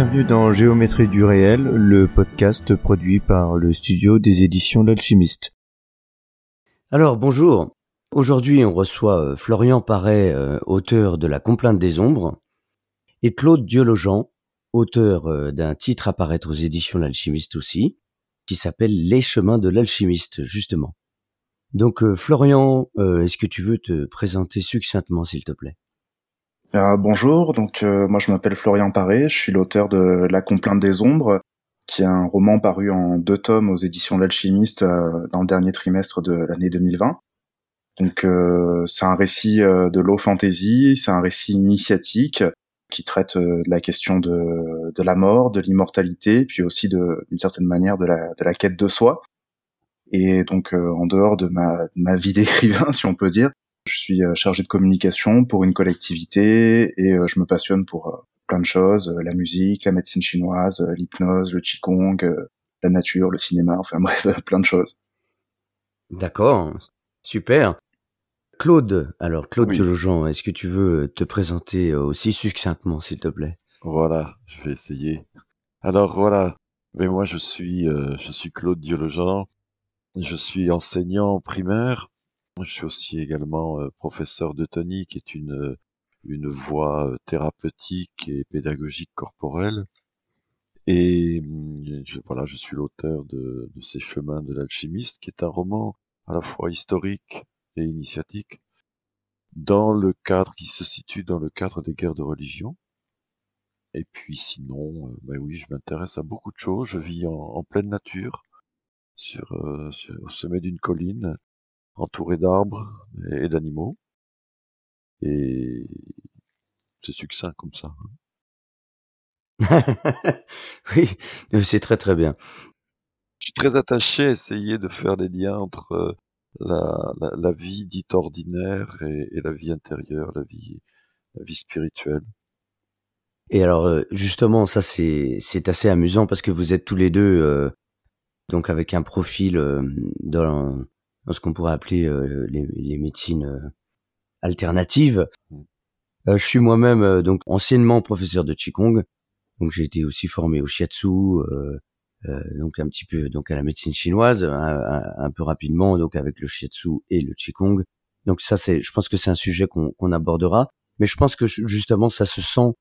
Bienvenue dans Géométrie du réel, le podcast produit par le studio des éditions L'Alchimiste. Alors bonjour, aujourd'hui on reçoit euh, Florian Paré, euh, auteur de La complainte des ombres, et Claude Diologen, auteur euh, d'un titre à paraître aux éditions L'Alchimiste aussi, qui s'appelle Les chemins de l'alchimiste justement. Donc Florian, est-ce que tu veux te présenter succinctement s'il te plaît? Euh, bonjour, donc euh, moi je m'appelle Florian Paré, je suis l'auteur de La complainte des ombres, qui est un roman paru en deux tomes aux éditions L'Alchimiste euh, dans le dernier trimestre de l'année 2020. Donc c'est un récit de low fantasy, c'est un récit initiatique qui traite de la question de, la mort, de l'immortalité, puis aussi d'une certaine manière de la, de la quête de soi. Et donc en dehors de ma, de ma vie d'écrivain, si on peut dire, je suis euh, chargé de communication pour une collectivité et euh, je me passionne pour euh, plein de choses, la musique, la médecine chinoise, l'hypnose, le qigong, la nature, le cinéma, enfin bref, plein de choses. D'accord, super. Claude, alors Claude oui. est-ce que tu veux te présenter aussi succinctement, s'il te plaît? Voilà, je vais essayer. Alors voilà, mais moi je suis, je suis Claude Diologen, je suis enseignant primaire je suis aussi également euh, professeur de tonique, qui est une, euh, une voie euh, thérapeutique et pédagogique corporelle. Et mmh, je, voilà, je suis l'auteur de, Ces chemins de l'alchimiste, qui est un roman à la fois historique et initiatique, dans le cadre qui se situe dans le cadre des guerres de religion. Et puis sinon, ben oui, je m'intéresse à beaucoup de choses. Je vis en, pleine nature, au sommet d'une colline, entouré d'arbres et d'animaux. Et c'est succinct comme ça. Hein. oui, c'est très très bien. Je suis très attaché à essayer de faire des liens entre euh, la, la, la vie dite ordinaire et, et, la vie intérieure, la vie, la vie spirituelle. Et alors euh, justement, ça c'est c'est assez amusant parce que vous êtes tous les deux euh, donc avec un profil euh, dans ce qu'on pourrait appeler euh, les, les, médecines euh, alternatives. Euh, je suis moi-même donc anciennement professeur de qigong, donc j'ai été aussi formé au shiatsu, donc un petit peu donc à la médecine chinoise, un, un, peu rapidement donc avec le shiatsu et le qigong. Donc ça c'est, je pense que c'est un sujet qu'on qu'on abordera, mais je pense que justement ça se sent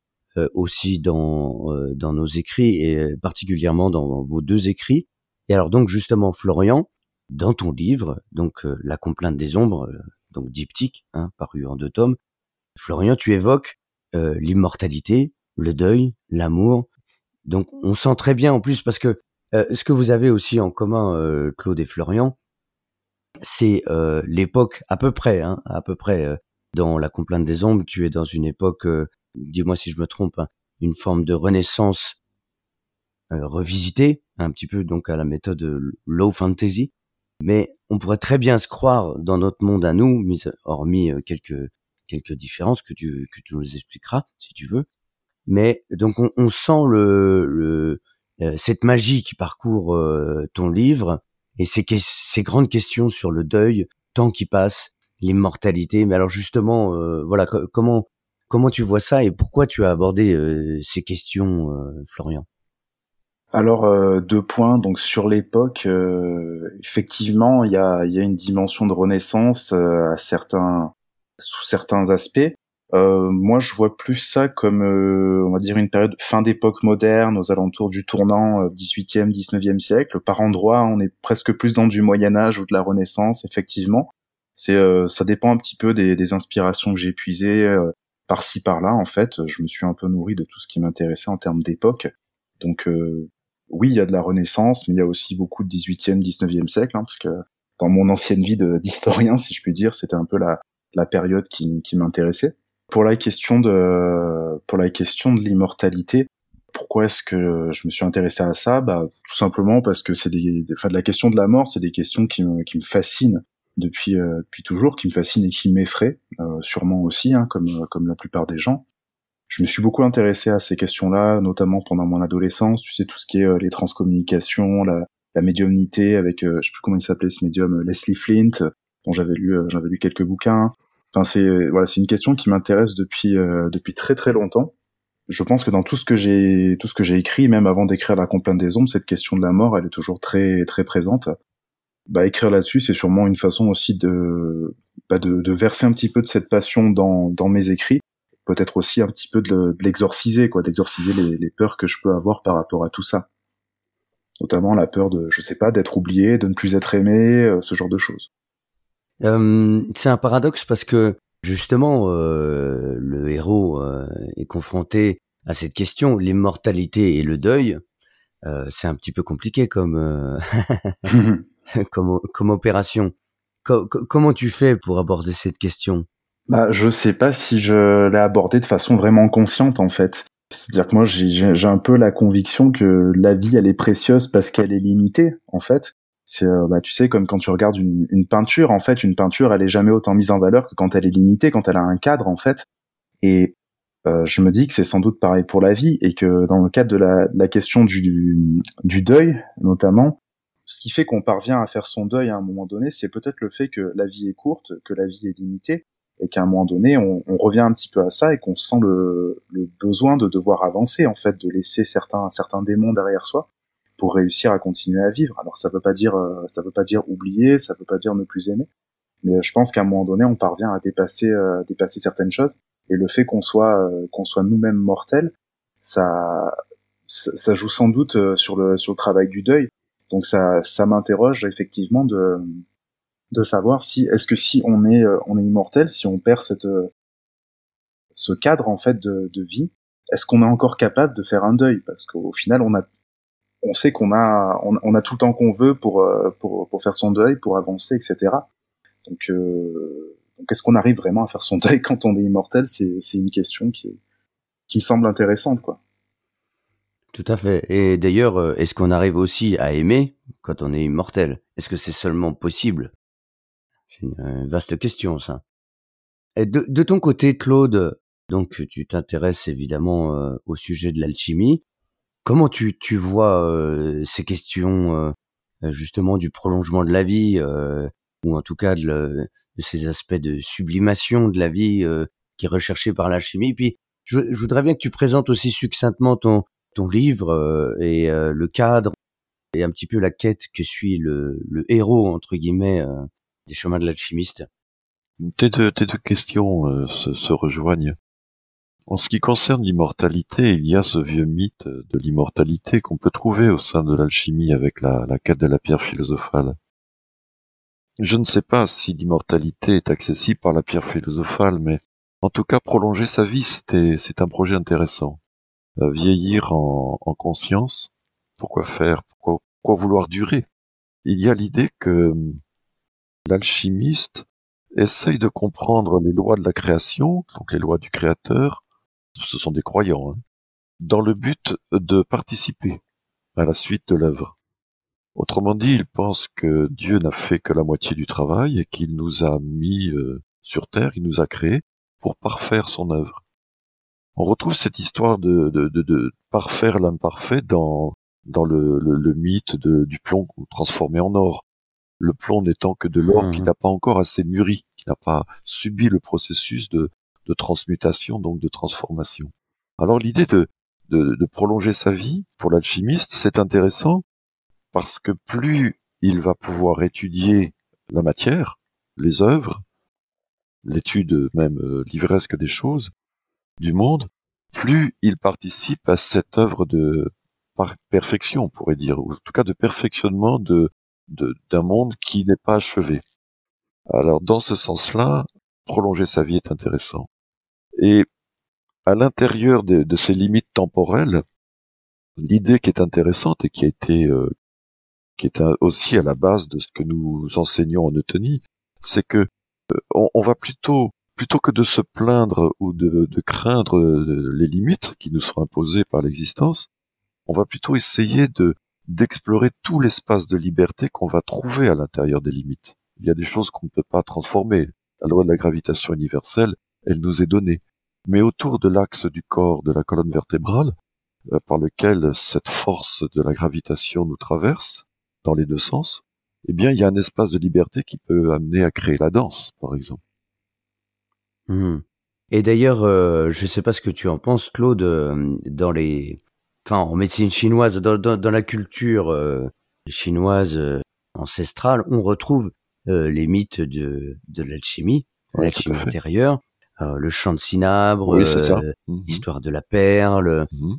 aussi dans dans nos écrits et particulièrement dans vos deux écrits. Et alors donc justement Florian, dans ton livre, donc euh, La complainte des ombres, euh, donc diptyque, hein, paru en deux tomes, Florian, tu évoques euh, l'immortalité, le deuil, l'amour. Donc on sent très bien en plus parce que ce que vous avez aussi en commun, Claude et Florian, c'est l'époque à peu près, hein, à peu près dans La complainte des ombres, tu es dans une époque, dis-moi si je me trompe, hein, une forme de renaissance revisitée, un petit peu donc à la méthode low fantasy, mais on pourrait très bien se croire dans notre monde à nous, hormis euh, quelques quelques différences que tu que tu nous expliqueras si tu veux. Mais donc on, on sent le, le euh, cette magie qui parcourt euh, ton livre et ces, ces grandes questions sur le deuil, temps qui passe, l'immortalité. Mais alors justement, voilà, comment comment tu vois ça et pourquoi tu as abordé ces questions, Florian? Alors euh, deux points. Donc sur l'époque, euh, effectivement, il y a, une dimension de renaissance euh, à certains, sous certains aspects. Euh, moi, je vois plus ça comme, euh, on va dire, une période fin d'époque moderne, aux alentours du tournant 18e, 19e siècle. Par endroit, on est presque plus dans du Moyen Âge ou de la Renaissance, effectivement. C'est, ça dépend un petit peu des, inspirations que j'ai puisées par-ci par-là. En fait, je me suis un peu nourri de tout ce qui m'intéressait en termes d'époque. Donc, oui, il y a de la Renaissance, mais il y a aussi beaucoup de 18e, 19e siècle, hein, parce que dans mon ancienne vie d'historien, si je puis dire, c'était un peu la, la période qui, m'intéressait. Pour la question de l'immortalité, pour pourquoi est-ce que je me suis intéressé à ça? Bah tout simplement parce que c'est des, enfin de la question de la mort, c'est des questions qui me, fascinent depuis euh, depuis toujours, qui me fascinent et qui m'effraient, euh, sûrement aussi, hein, comme la plupart des gens. Je me suis beaucoup intéressé à ces questions-là, notamment pendant mon adolescence. Tu sais tout ce qui est les transcommunications, la, médiumnité avec, je sais plus comment il s'appelait ce médium, Leslie Flint, dont j'avais lu j'avais lu quelques bouquins. Enfin c'est voilà c'est une question qui m'intéresse depuis depuis très très longtemps je pense que dans tout ce que j'ai tout ce que j'ai écrit, même avant d'écrire la complainte des ombres, cette question de la mort, elle est toujours très très présente. Bah, écrire là-dessus, c'est sûrement une façon aussi de, bah, de, de verser un petit peu de cette passion dans, dans mes écrits, peut-être aussi un petit peu de, l'exorciser, quoi, d'exorciser les, les peurs que je peux avoir par rapport à tout ça, notamment la peur de, je sais pas, d'être oublié, de ne plus être aimé, euh, ce genre de choses. Euh, c'est un paradoxe parce que Justement, euh, le héros euh, est confronté à cette question, l'immortalité et le deuil. C'est un petit peu compliqué comme comme, comme opération. comment tu fais pour aborder cette question? Bah, je sais pas si je l'ai abordé de façon vraiment consciente en fait. C'est-à-dire que moi j'ai un peu la conviction que la vie elle est précieuse parce qu'elle est limitée en fait. C'est, euh, bah, tu sais, comme quand tu regardes une, une, peinture, en fait, une peinture, elle est jamais autant mise en valeur que quand elle est limitée, quand elle a un cadre, en fait. Et euh, je me dis que c'est sans doute pareil pour la vie et que dans le cadre de la, la question du, du deuil, notamment, ce qui fait qu'on parvient à faire son deuil à un moment donné, c'est peut-être le fait que la vie est courte, que la vie est limitée, et qu'à un moment donné, on, on, revient un petit peu à ça et qu'on sent le, le, besoin de devoir avancer, en fait, de laisser certains, certains démons derrière soi pour réussir à continuer à vivre. Alors ça veut pas dire euh, ça veut pas dire oublier, ça veut pas dire ne plus aimer, mais euh, je pense qu'à un moment donné on parvient à dépasser euh, dépasser certaines choses et le fait qu'on soit qu'on soit nous-mêmes mortels, ça ça joue sans doute sur le sur le travail du deuil. Donc ça ça m'interroge effectivement de de savoir si est-ce que si on est on est immortel, si on perd cette ce cadre en fait de, de vie, est-ce qu'on est encore capable de faire un deuil? Parce qu'au final, on a on sait qu'on a, on, a tout le temps qu'on veut pour, euh, pour, pour faire son deuil, pour avancer, etc. Donc, euh, donc est-ce qu'on arrive vraiment à faire son deuil quand on est immortel? C'est une question qui, qui me semble intéressante, quoi. Tout à fait. Et d'ailleurs, euh, est-ce qu'on arrive aussi à aimer quand on est immortel? Est-ce que c'est seulement possible C'est une vaste question, ça. Et de, de ton côté, Claude, donc tu t'intéresses évidemment au sujet de l'alchimie. Comment tu, tu vois euh, ces questions euh, justement du prolongement de la vie, euh, ou en tout cas de, ces aspects de sublimation de la vie qui est recherché par la chimie Puis je, voudrais bien que tu présentes aussi succinctement ton, ton livre et le cadre et un petit peu la quête que suit le, le héros entre guillemets des chemins de l'alchimiste. Tes deux, tes deux questions se, se, rejoignent. En ce qui concerne l'immortalité, il y a ce vieux mythe de l'immortalité qu'on peut trouver au sein de l'alchimie avec la, quête de la pierre philosophale. Je ne sais pas si l'immortalité est accessible par la pierre philosophale, mais en tout cas, prolonger sa vie, c'est un projet intéressant. Euh, vieillir en, conscience, pourquoi faire, pourquoi, pourquoi vouloir durer? Il y a l'idée que l'alchimiste essaye de comprendre les lois de la création, donc les lois du créateur, ce sont des croyants, hein, dans le but de participer à la suite de l'œuvre. Autrement dit, ils pensent que Dieu n'a fait que la moitié du travail et qu'il nous a mis euh, sur terre, il nous a créés pour parfaire son œuvre. On retrouve cette histoire de, parfaire l'imparfait dans, dans le, mythe du plomb transformé en or. Le plomb n'étant que de l'or qui mmh. n'a pas encore assez mûri, qui n'a pas subi le processus de, de transmutation, donc de transformation. Alors l'idée de, de, prolonger sa vie pour l'alchimiste, c'est intéressant parce que plus il va pouvoir étudier la matière, les œuvres, l'étude même euh, livresque des choses, du monde, plus il participe à cette œuvre de perfection, on pourrait dire, ou en tout cas de perfectionnement de d'un monde qui n'est pas achevé. Alors dans ce sens-là, prolonger sa vie est intéressant. Et à l'intérieur de, ces limites temporelles, l'idée qui est intéressante et qui a été euh, qui est aussi à la base de ce que nous enseignons en eutonie, c'est que euh, on, va plutôt plutôt que de se plaindre ou de, craindre euh, les limites qui nous sont imposées par l'existence, on va plutôt essayer de d'explorer tout l'espace de liberté qu'on va trouver à l'intérieur des limites. Il y a des choses qu'on ne peut pas transformer. La loi de la gravitation universelle, elle nous est donnée. Mais autour de l'axe du corps, de la colonne vertébrale, euh, par lequel cette force de la gravitation nous traverse, dans les deux sens, eh bien, il y a un espace de liberté qui peut amener à créer la danse, par exemple. Hmm. Et d'ailleurs, euh, je ne sais pas ce que tu en penses, Claude, euh, dans les, enfin, en médecine chinoise, dans, dans, la culture euh, chinoise ancestrale, on retrouve les mythes de, de l'alchimie, l'alchimie intérieure, le chant de cinabre, mhm. l'histoire de la perle, mhm.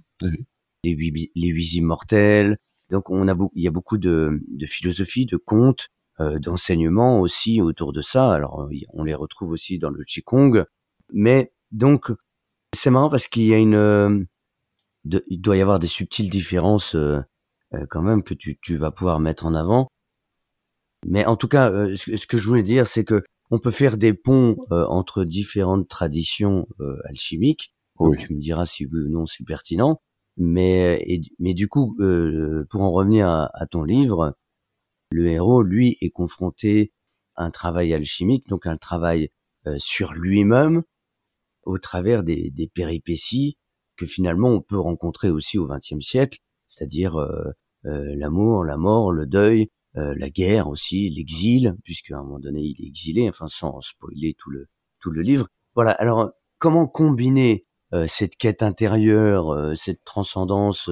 les, huit, les huit immortels. Donc, on a il y a beaucoup de, de philosophie, de contes, d'enseignements aussi autour de ça. Alors, on les retrouve aussi dans le Qigong mais donc, c'est marrant parce qu'il y a une, euh, il doit y avoir des subtiles différences euh, euh, quand même que tu, tu vas pouvoir mettre en avant. Mais en tout cas, ce, que je voulais dire, c'est que on peut faire des ponts entre différentes traditions alchimiques. Tu me diras si oui ou non c'est pertinent. Mais, mais du coup, pour en revenir à, à, ton livre, le héros, lui, est confronté à un travail alchimique, donc un travail sur lui-même, au travers des, des, péripéties que finalement on peut rencontrer aussi au XXe siècle, c'est-à-dire euh, euh, l'amour, la mort, le deuil, euh, la guerre aussi, l'exil, puisqu'à un moment donné il est exilé, enfin sans spoiler tout le tout le livre. Voilà. Alors comment combiner cette quête intérieure, cette transcendance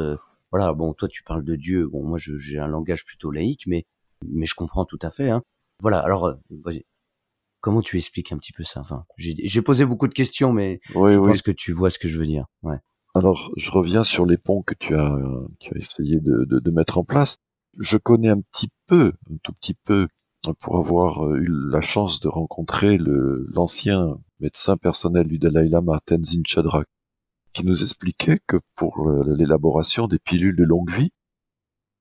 Voilà. Bon, toi tu parles de Dieu. Bon, moi j'ai un langage plutôt laïque, mais mais je comprends tout à fait. Hein. Voilà. Alors, vas-y. Comment tu expliques un petit peu ça? Enfin, J'ai posé beaucoup de questions, mais je pense que tu vois ce que je veux dire. Ouais. Alors, je reviens sur les ponts que tu as, essayé de, mettre en place. Je connais un petit peu, un tout petit peu, pour avoir eu la chance de rencontrer l'ancien médecin personnel du Dalai Lama, Tenzin Chadrak, qui nous expliquait que pour l'élaboration des pilules de longue vie,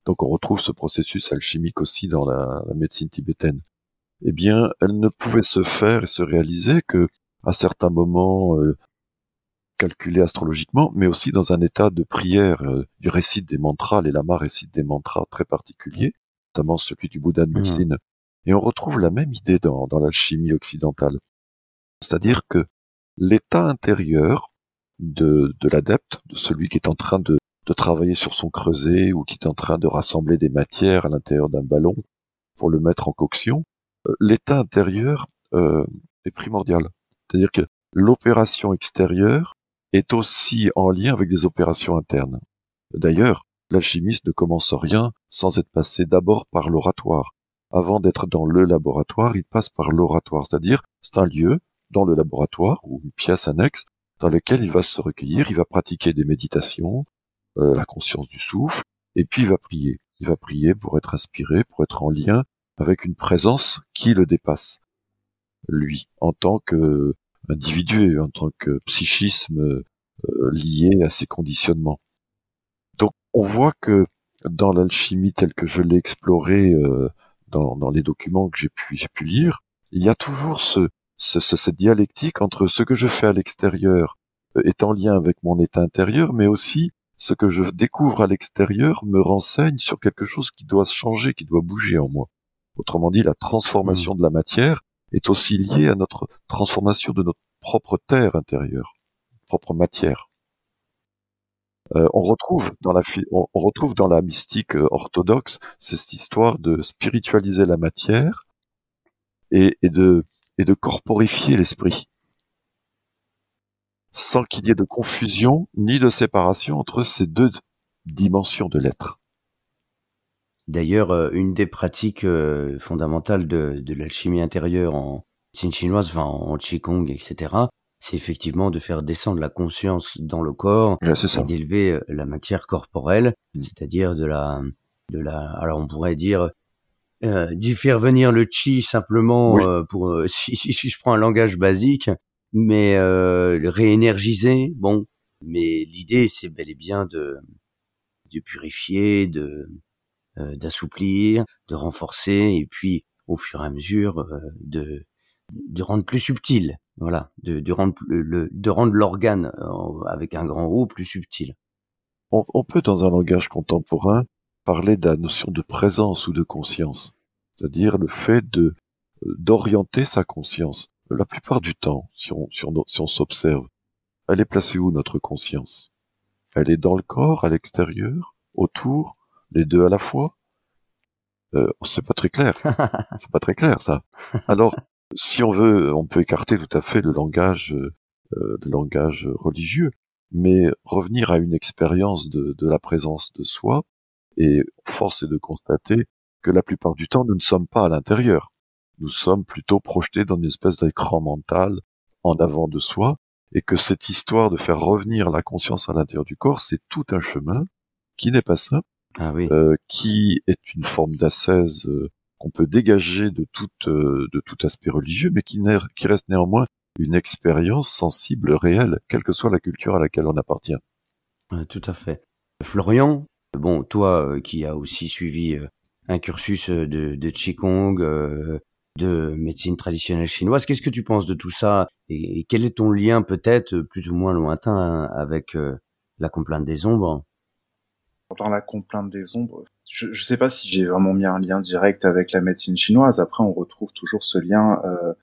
donc on retrouve ce processus alchimique aussi dans la, la médecine tibétaine, eh bien, elle ne pouvait se faire et se réaliser que à certains moments euh, calculés astrologiquement, mais aussi dans un état de prière euh, du récit des mantras. Les lamas récitent des mantras très particuliers, notamment celui du Bouddha de mmh. médecine. Et on retrouve la même idée dans, dans l'alchimie occidentale. C'est-à-dire que l'état intérieur de, de l'adepte, de celui qui est en train de, de travailler sur son creuset ou qui est en train de rassembler des matières à l'intérieur d'un ballon pour le mettre en coction, l'état intérieur euh, est primordial. C'est-à-dire que l'opération extérieure est aussi en lien avec des opérations internes. D'ailleurs, l'alchimiste ne commence rien sans être passé d'abord par l'oratoire. Avant d'être dans le laboratoire, il passe par l'oratoire, c'est-à-dire c'est un lieu dans le laboratoire ou une pièce annexe dans lequel il va se recueillir, il va pratiquer des méditations, euh, la conscience du souffle, et puis il va prier. Il va prier pour être inspiré, pour être en lien avec une présence qui le dépasse, lui, en tant que individu, en tant que psychisme euh, lié à ses conditionnements. Donc on voit que dans l'alchimie telle que je l'ai explorée euh, dans, dans, les documents que j'ai pu, j'ai pu lire, il y a toujours ce, ce, cette dialectique entre ce que je fais à l'extérieur euh, est en lien avec mon état intérieur, mais aussi ce que je découvre à l'extérieur me renseigne sur quelque chose qui doit changer, qui doit bouger en moi. Autrement dit, la transformation mmh. de la matière est aussi liée à notre transformation de notre propre terre intérieure, propre matière. Euh, on retrouve dans la mystique euh, orthodoxe cette histoire de spiritualiser la matière et de corporifier l'esprit sans qu'il y ait de confusion ni de séparation entre ces deux dimensions de l'être. D'ailleurs, euh, une des pratiques euh, fondamentales de, de l'alchimie intérieure en médecine chinoise, enfin en qigong, etc., c'est effectivement de faire descendre la conscience dans le corps et d'élever euh, la matière corporelle, mmh. c'est-à-dire de la, de la, alors on pourrait dire euh, d'y faire venir le chi simplement pour si, si, si, je prends un langage basique, mais euh, le réénergiser, bon, mais l'idée c'est bel et bien de de purifier, de euh, d'assouplir, de renforcer, et puis au fur et à mesure euh, de de rendre plus subtil, voilà, de, de rendre le, de rendre l'organe euh, avec un grand O plus subtil. on, on peut, dans un langage contemporain, parler de la notion de présence ou de conscience, c'est-à-dire le fait de d'orienter sa conscience. La plupart du temps, si on, si on s'observe, elle est placée où notre conscience? Elle est dans le corps, à l'extérieur, autour, les deux à la fois euh, C'est pas très clair. C'est pas très clair ça. Alors, si on veut, on peut écarter tout à fait le langage, euh, le langage religieux, mais revenir à une expérience de, de la présence de soi, et force est de constater que la plupart du temps, nous ne sommes pas à l'intérieur. Nous sommes plutôt projetés dans une espèce d'écran mental en avant de soi, et que cette histoire de faire revenir la conscience à l'intérieur du corps, c'est tout un chemin qui n'est pas simple, Ah oui. euh, qui est une forme d'ascèse euh, qu'on peut dégager de tout, euh, de tout aspect religieux, mais qui, qui reste néanmoins une expérience sensible, réelle, quelle que soit la culture à laquelle on appartient. Tout à fait. Florian, bon, toi euh, qui as aussi suivi euh, un cursus euh, de, de Qigong, euh, de médecine traditionnelle chinoise, qu'est-ce que tu penses de tout ça et, et quel est ton lien peut-être plus ou moins lointain hein, avec euh, la complainte des ombres? Dans la complainte des ombres, je, je sais pas si j'ai vraiment mis un lien direct avec la médecine chinoise. Après, on retrouve toujours ce lien euh,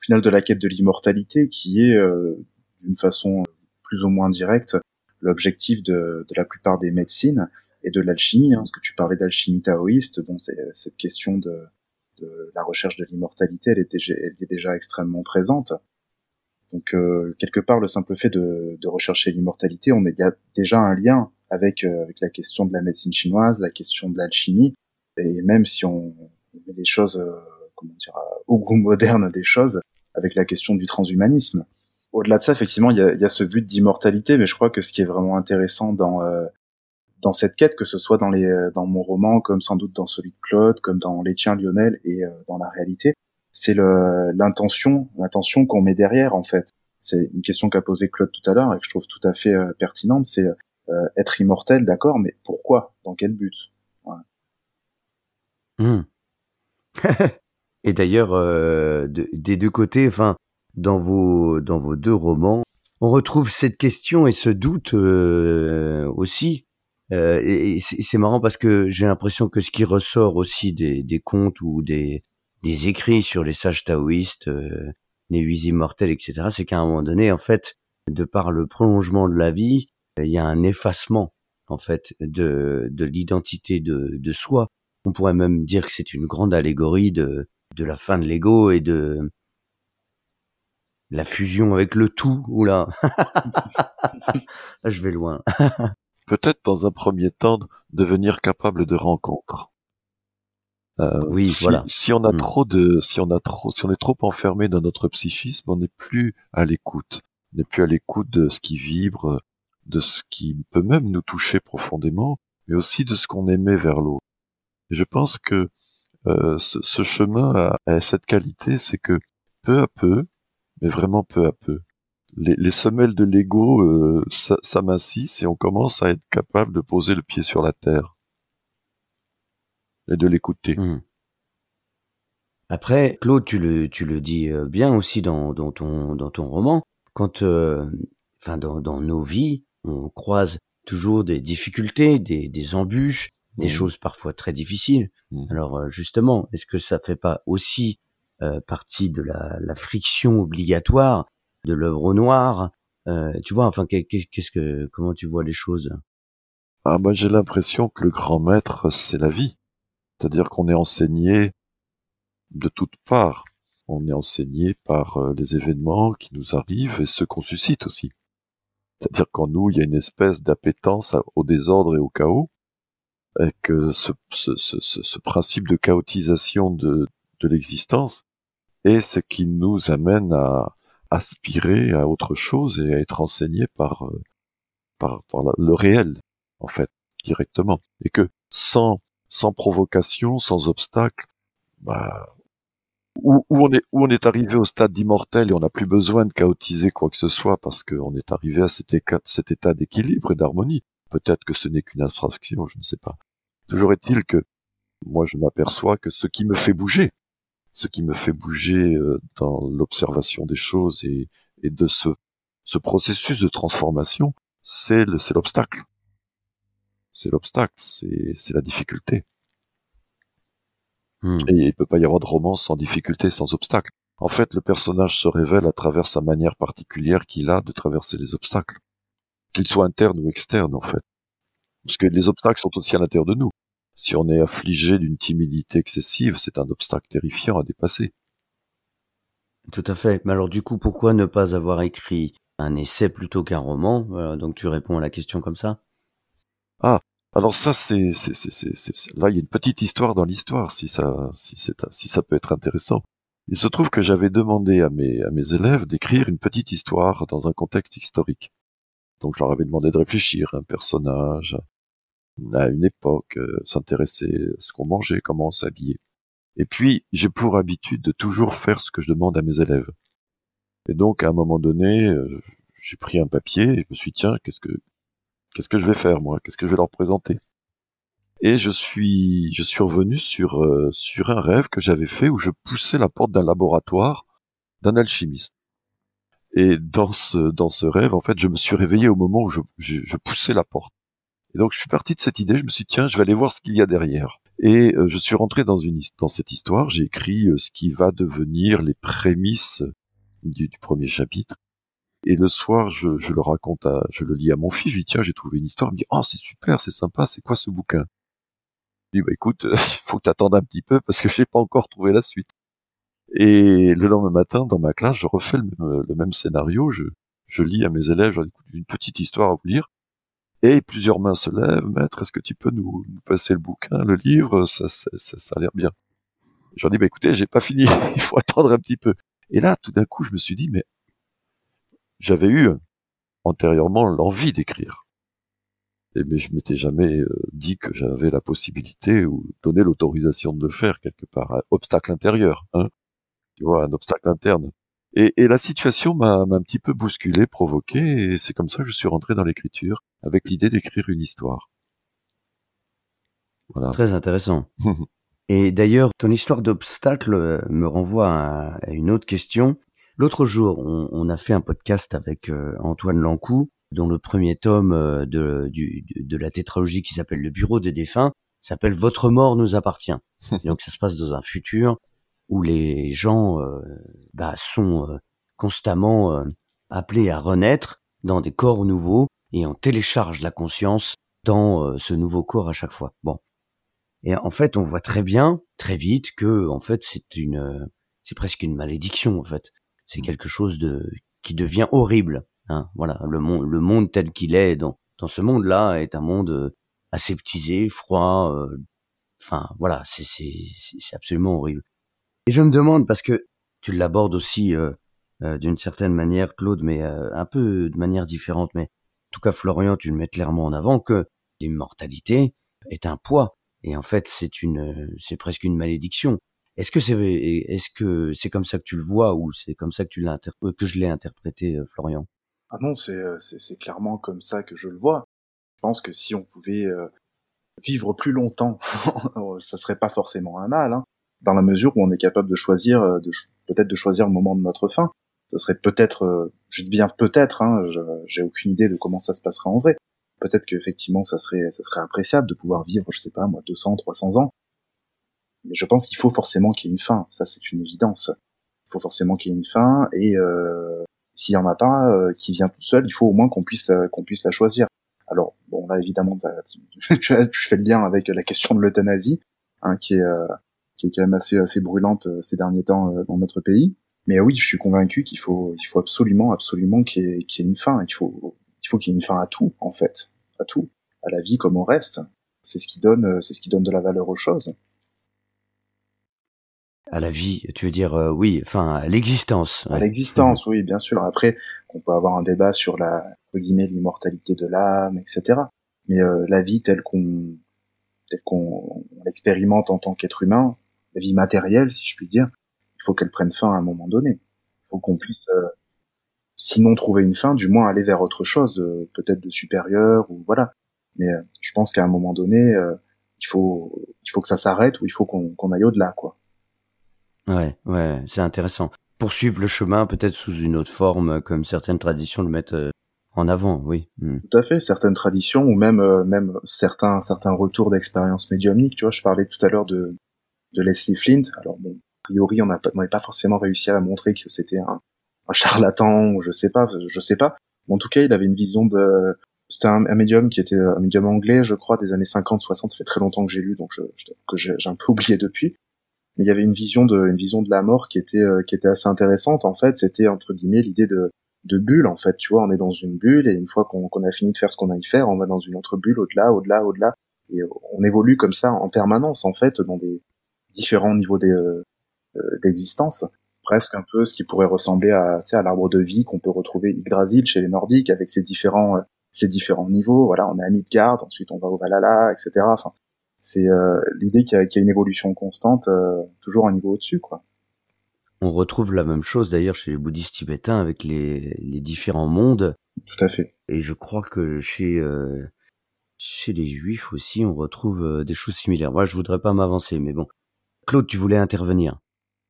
final de la quête de l'immortalité, qui est euh, d'une façon plus ou moins directe l'objectif de, de la plupart des médecines et de l'alchimie. Hein, parce que tu parlais d'alchimie taoïste, bon, c'est cette question de, de la recherche de l'immortalité, elle est déjà, elle est déjà extrêmement présente. Donc euh, quelque part, le simple fait de, de rechercher l'immortalité, on est- y a déjà un lien avec euh, avec la question de la médecine chinoise, la question de l'alchimie, et même si on, met les choses, euh, comment dire, au goût moderne des choses, avec la question du transhumanisme. Au-delà de ça, effectivement, il y a, y a ce but d'immortalité, mais je crois que ce qui est vraiment intéressant dans euh, dans cette quête, que ce soit dans les dans mon roman, comme sans doute dans celui de Claude, comme dans Les Tiens Lionel et dans la réalité, c'est l'intention, l'intention qu'on met derrière en fait. C'est une question qu'a posée Claude tout à l'heure et que je trouve tout à fait pertinente. C'est euh, être immortel, d'accord, mais pourquoi? Dans quel but? Hmm. Et d'ailleurs, euh, de- des deux côtés, enfin, dans vos dans vos deux romans, on retrouve cette question et ce doute euh, aussi. Et c'est marrant parce que j'ai l'impression que ce qui ressort aussi des, des contes ou des, des écrits sur les sages taoïstes, les huit immortels, etc., c'est qu'à un moment donné, en fait, de par le prolongement de la vie, il y a un effacement, en fait, de, de l'identité de, de soi. On pourrait même dire que c'est une grande allégorie de, de la fin de l'ego et de la fusion avec le tout. Oula, je vais loin. Peut-être dans un premier temps devenir capable de rencontres. Euh, Oui, si, voilà. Si on a Mm. trop de, si on a trop, si on est trop enfermé dans notre psychisme, on n'est plus à l'écoute. On n'est plus à l'écoute de ce qui vibre, de ce qui peut même nous toucher profondément, mais aussi de ce qu'on aimait vers l'autre. Et je pense que euh, ce, ce chemin a, a cette qualité, c'est que peu à peu, mais vraiment peu à peu, les, les semelles de l'ego euh, s'amincissent et on commence à être capable de poser le pied sur la terre et de l'écouter. Hmm. Après, Claude, tu le, tu le dis euh, bien aussi dans, dans, ton, dans ton roman, quand, euh, enfin, dans, dans nos vies, on croise toujours des difficultés, des, des embûches, des Mhm. choses parfois très difficiles. Mhm. Alors, euh, justement, est-ce que ça fait pas aussi euh, partie de la, la friction obligatoire de l'œuvre au noir euh, Tu vois, enfin, qu'est- qu'est-ce que, comment tu vois les choses? Ah, moi j'ai l'impression que le grand maître, c'est la vie. C'est-à-dire qu'on est enseigné de toutes parts. On est enseigné par euh, les événements qui nous arrivent et ceux qu'on suscite aussi. C'est-à-dire qu'en nous, il y a une espèce d'appétence au désordre et au chaos, et que ce, ce, ce, ce- ce principe de chaotisation de, de l'existence est ce qui nous amène à aspirer à autre chose et à être enseigné par, euh, par, par la- le réel, en fait, directement. Et que sans, sans provocation, sans obstacle, bah, où, on est, arrivé au stade d'immortel et on n'a plus besoin de chaotiser quoi que ce soit parce qu'on est arrivé à cet état, d'équilibre et d'harmonie. Peut-être que ce n'est qu'une abstraction, je ne sais pas. Toujours est-il que moi je m'aperçois que ce qui me fait bouger, ce qui me fait bouger euh, dans l'observation des choses et, de ce, ce processus de transformation, c'est le- c'est l'obstacle. c'est l'obstacle, c'est la difficulté. Hmm. Et il peut pas y avoir de romance sans difficulté, sans obstacle. En fait, le personnage se révèle à travers sa manière particulière qu'il a de traverser les obstacles, qu'ils soient internes ou externes, en fait. Parce que les obstacles sont aussi à l'intérieur de nous. Si on est affligé d'une timidité excessive, c'est un obstacle terrifiant à dépasser. Tout à fait. Mais alors du coup, pourquoi ne pas avoir écrit un essai plutôt qu'un roman? Voilà, Donc tu réponds à la question comme ça? Alors ça, c'est, là, il y a une petite histoire dans l'histoire, si ça, si c'est, si ça peut être intéressant. Il se trouve que j'avais demandé à mes, à mes élèves d'écrire une petite histoire dans un contexte historique. Donc, je leur avais demandé de réfléchir à un personnage, à une époque, euh, s'intéresser à ce qu'on mangeait, comment on s'habillait. Et puis, j'ai pour habitude de toujours faire ce que je demande à mes élèves. Et donc, à un moment donné, euh, j'ai pris un papier et je me suis dit, tiens, qu'est-ce que, qu'est-ce que je vais faire, moi? Qu'est-ce que je vais leur présenter? Et je suis, je suis revenu sur, euh, sur un rêve que j'avais fait où je poussais la porte d'un laboratoire d'un alchimiste. Et dans ce, dans ce rêve, en fait, je me suis réveillé au moment où je, poussais la porte. Et donc, je suis parti de cette idée, je me suis dit, tiens, je vais aller voir ce qu'il y a derrière. Et euh, je suis rentré dans, une, dans cette histoire, j'ai écrit euh, ce qui va devenir les prémices du premier chapitre. Et le soir, je, je le raconte à, je le lis à mon fils, je lui dis, tiens, j'ai trouvé une histoire, il me dit, oh, c'est super, c'est sympa, c'est quoi ce bouquin? Je lui dis, bah écoute, il faut que tu attendes un petit peu parce que j'ai pas encore trouvé la suite. Et le lendemain matin, dans ma classe, je refais le même, le même scénario, je, je lis à mes élèves, je leur dis, écoute, j'ai une petite histoire à vous lire. Et plusieurs mains se lèvent, maître, est-ce que tu peux nous, nous passer le bouquin, le livre, ça, ça, ça, ça a l'air bien. Je leur dis, bah écoutez, j'ai pas fini, il faut attendre un petit peu. Et là, tout d'un coup, je me suis dit, mais j'avais eu antérieurement l'envie d'écrire. Et mais je m'étais jamais euh, dit que j'avais la possibilité ou donné l'autorisation de le faire quelque part. Un obstacle intérieur, hein. Tu vois, un obstacle interne. Et, et la situation m'a un petit peu bousculé, provoqué, et c'est comme ça que je suis rentré dans l'écriture, avec l'idée d'écrire une histoire. Voilà. Très intéressant. Et d'ailleurs, ton histoire d'obstacle euh, me renvoie à une autre question. L'autre jour, on, on a fait un podcast avec euh, Antoine Lancou, dont le premier tome euh, de, du- de, de la tétralogie qui s'appelle Le Bureau des défunts s'appelle Votre mort nous appartient. Et donc ça se passe dans un futur où les gens euh, bah, sont constamment appelés à renaître dans des corps nouveaux et on télécharge la conscience dans ce nouveau corps à chaque fois. Bon. Et en fait, on voit très bien, très vite, que en fait, c'est une, c'est presque une malédiction. En fait, c'est quelque chose de qui devient horrible. Hein. Voilà, le monde, le monde tel qu'il est dans dans ce monde-là est un monde euh, aseptisé, froid. euh, Enfin, voilà, c'est c'est absolument horrible. Et je me demande parce que tu l'abordes aussi euh, euh, d'une certaine manière, Claude, mais un peu de manière différente. Mais en tout cas, Florian, tu le mets clairement en avant que l'immortalité est un poids et en fait c'est une c'est presque une malédiction. Est-ce que c'est est-ce que c'est comme ça que tu le vois ou c'est comme ça que tu l'as euh, que je l'ai interprété euh, Florian? Ah non, c'est euh, c'est c'est clairement comme ça que je le vois. Je pense que si on pouvait vivre plus longtemps, ça serait pas forcément un mal, hein, dans la mesure où on est capable de choisir, peut-être de choisir le moment de notre fin. Ce serait peut-être, je dis bien peut-être, hein, j'ai aucune idée de comment ça se passerait en vrai. Peut-être qu'effectivement, ça serait, ça serait appréciable de pouvoir vivre, je sais pas, moi, 200, 300 ans. Je pense qu'il faut forcément qu'il y ait une fin. Ça, c'est une évidence. Il faut forcément qu'il y ait une fin et euh, s'il y en a pas euh, qui vient tout seul, il faut au moins qu'on puisse qu'on puisse la choisir. Alors bon là évidemment tu, fais le lien avec la question de l'euthanasie hein, qui est euh, qui est quand même assez assez brûlante euh, ces derniers temps euh, dans notre pays. Mais oui, je suis convaincu qu'il faut il faut absolument absolument qu'il y, qu'il y ait une fin. Il faut il faut qu'il y ait une fin à tout en fait, à tout, à la vie comme au reste. C'est ce qui donne euh, c'est ce qui donne de la valeur aux choses. À la vie, tu veux dire euh, oui, enfin à l'existence. à l'existence, oui, bien sûr. Après, on peut avoir un débat sur la guillemets l'immortalité de l'âme, etc. Mais euh, la vie telle qu'on telle qu'on on l'expérimente en tant qu'être humain, la vie matérielle, si je puis dire, il faut qu'elle prenne fin à un moment donné. Il faut qu'on puisse, euh, sinon trouver une fin, du moins aller vers autre chose, euh, peut-être de supérieur ou voilà. Mais euh, je pense qu'à un moment donné, euh, il faut il faut que ça s'arrête ou il faut qu'on qu'on aille au-delà, quoi. Ouais, ouais, c'est intéressant. Poursuivre le chemin peut-être sous une autre forme, comme certaines traditions le mettent euh, en avant, oui. Mm. Tout à fait, certaines traditions ou même euh, même certains certains retours d'expérience médiumnique. Tu vois, je parlais tout à l'heure de de Leslie Flint. Alors bon, a priori, on n'a pas, forcément réussi à montrer que c'était un, charlatan ou je sais pas, je sais pas. en tout cas, il avait une vision de c'était un, médium qui était un médium anglais, je crois, des années 50, 60. Ça fait très longtemps que j'ai lu, donc je, que j'ai un peu oublié depuis. Mais il y avait une vision de, une vision de la mort qui était, euh, qui était assez intéressante. En fait, c'était entre guillemets l'idée de, de bulle. En fait, tu vois, on est dans une bulle et une fois qu'on a fini de faire ce qu'on a à faire, on va dans une autre bulle, au-delà, au-delà, au-delà. Et on évolue comme ça en permanence, en fait, dans des différents niveaux euh, d'existence presque un peu ce qui pourrait ressembler à, à l'arbre de vie qu'on peut retrouver Yggdrasil chez les Nordiques avec ses différents euh, différents niveaux. Voilà, on est à Midgard, ensuite on va au Valhalla, etc. Enfin, c'est euh, l'idée qu'il y, y, a une évolution constante, euh, toujours un niveau au-dessus, quoi. On retrouve la même chose d'ailleurs chez les bouddhistes tibétains avec les, les différents mondes. Tout à fait. Et je crois que chez euh, chez les juifs aussi, on retrouve des choses similaires. Moi, je voudrais pas m'avancer, mais bon. Claude, tu voulais intervenir.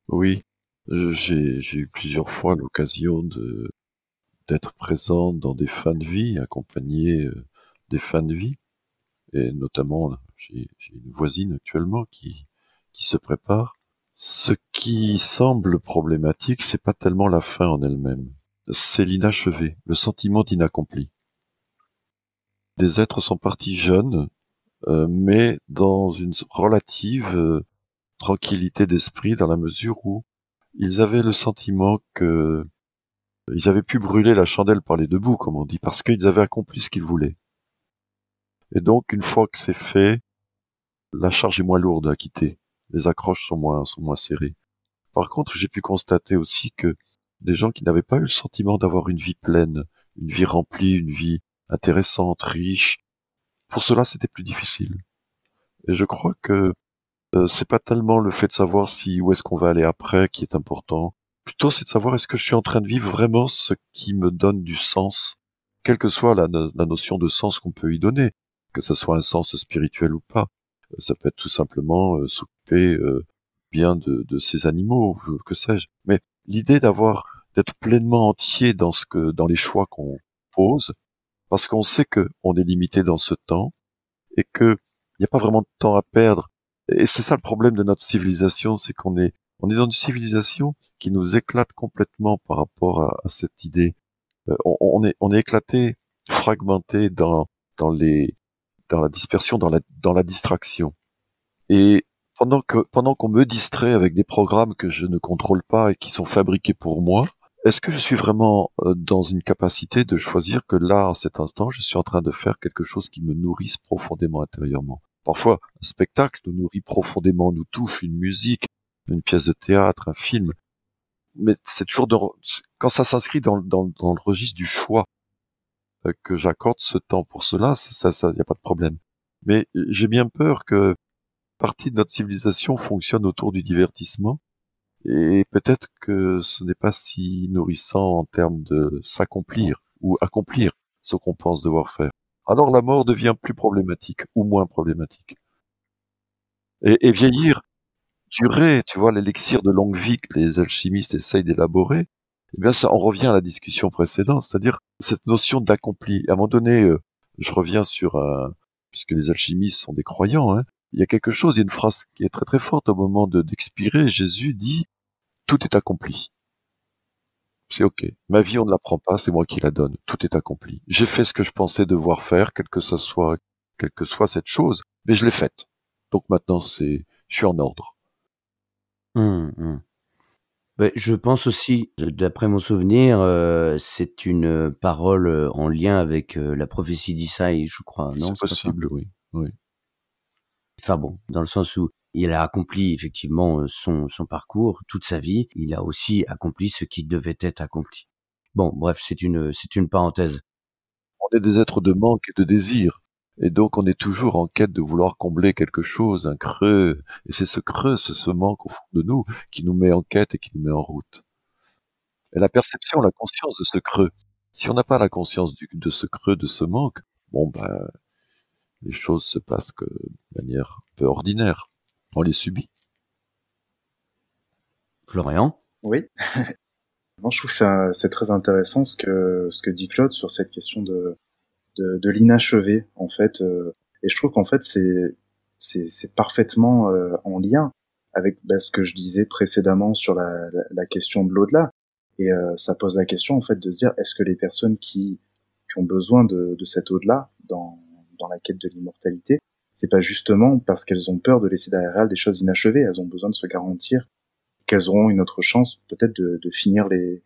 Oui, j'ai eu plusieurs fois l'occasion de d'être présent dans des fins de vie, accompagner des fins de vie, et notamment j'ai une voisine actuellement qui qui se prépare. Ce qui semble problématique, c'est pas tellement la fin en elle-même, c'est l'inachevé, le sentiment d'inaccompli. Des êtres sont partis jeunes, euh, mais dans une relative euh, tranquillité d'esprit, dans la mesure où ils avaient le sentiment que ils avaient pu brûler la chandelle par les deux bouts, comme on dit, parce qu'ils avaient accompli ce qu'ils voulaient. Et donc, une fois que c'est fait, la charge est moins lourde à quitter. Les accroches sont moins, sont moins serrées. Par contre, j'ai pu constater aussi que des gens qui n'avaient pas eu le sentiment d'avoir une vie pleine, une vie remplie, une vie intéressante, riche, pour cela c'était plus difficile. Et je crois que euh, c'est pas tellement le fait de savoir si où est-ce qu'on va aller après qui est important. Plutôt, c'est de savoir est-ce que je suis en train de vivre vraiment ce qui me donne du sens, quelle que soit la, notion de sens qu'on peut y donner, que ce soit un sens spirituel ou pas. Ça peut être tout simplement euh, s'occuper euh, bien de, de ces animaux, que sais-je. Mais l'idée d'avoir d'être pleinement entier dans ce que dans les choix qu'on pose, parce qu'on sait que on est limité dans ce temps et que il n'y a pas vraiment de temps à perdre et c'est ça le problème de notre civilisation, c'est qu'on est, on est dans une civilisation qui nous éclate complètement par rapport à, cette idée. Euh, on, est, on est éclaté, fragmenté dans, dans les, dans la dispersion, dans la, distraction. Et pendant que, pendant qu'on me distrait avec des programmes que je ne contrôle pas et qui sont fabriqués pour moi, est-ce que je suis vraiment euh, dans une capacité de choisir que là, à cet instant, je suis en train de faire quelque chose qui me nourrisse profondément intérieurement? Parfois, un spectacle nous nourrit profondément, nous touche, une musique, une pièce de théâtre, un film. Mais c'est toujours quand ça s'inscrit dans, le registre du choix que j'accorde ce temps pour cela, ça, ça, y a pas de problème. Mais euh, j'ai bien peur que partie de notre civilisation fonctionne autour du divertissement et peut-être que ce n'est pas si nourrissant en termes de s'accomplir ou accomplir ce qu'on pense devoir faire alors la mort devient plus problématique ou moins problématique. Et, vieillir, durer, tu vois, l'élixir de longue vie que les alchimistes essayent d'élaborer, eh bien ça, on revient à la discussion précédente, c'est-à-dire cette notion d'accompli. À un moment donné, euh, je reviens sur, puisque les alchimistes sont des croyants, hein, il y a quelque chose, il y a une phrase qui est très très forte au moment de d'expirer. Jésus dit, tout est accompli c'est ok. Ma vie, on ne la prend pas, c'est moi qui la donne. Tout est accompli. J'ai fait ce que je pensais devoir faire, quelle que ça soit, quelle que soit cette chose, mais je l'ai faite. Donc maintenant, c'est, je suis en ordre. Hum, hum. Je pense aussi, d'après mon souvenir, euh, c'est une parole euh, en lien avec euh, la prophétie d'Isaïe, je crois, non C'est possible, oui. oui. Enfin bon, dans le sens où il a accompli effectivement euh, son, son parcours, toute sa vie. Il a aussi accompli ce qui devait être accompli. Bon, bref, c'est une, c'est une parenthèse. On est des êtres de manque et de désir. Et donc on est toujours en quête de vouloir combler quelque chose, un creux. Et c'est ce creux, ce, ce manque au fond de nous qui nous met en quête et qui nous met en route. Et la perception, la conscience de ce creux. Si on n'a pas la conscience du, de ce creux, de ce manque, bon ben, les choses se passent que de manière un peu ordinaire on les subit. Florian? Oui. Non, je trouve que c'est très intéressant ce que ce que dit Claude sur cette question de de, de l'inachevé en fait. Euh, et je trouve qu'en fait c'est c'est parfaitement euh, en lien avec bah, ce que je disais précédemment sur la, la, question de l'au-delà. Et euh, ça pose la question en fait de se dire est-ce que les personnes qui, qui ont besoin de, de cet au-delà dans, dans la quête de l'immortalité, c'est pas justement parce qu'elles ont peur de laisser derrière elles des choses inachevées, elles ont besoin de se garantir qu'elles auront une autre chance peut-être de, de finir les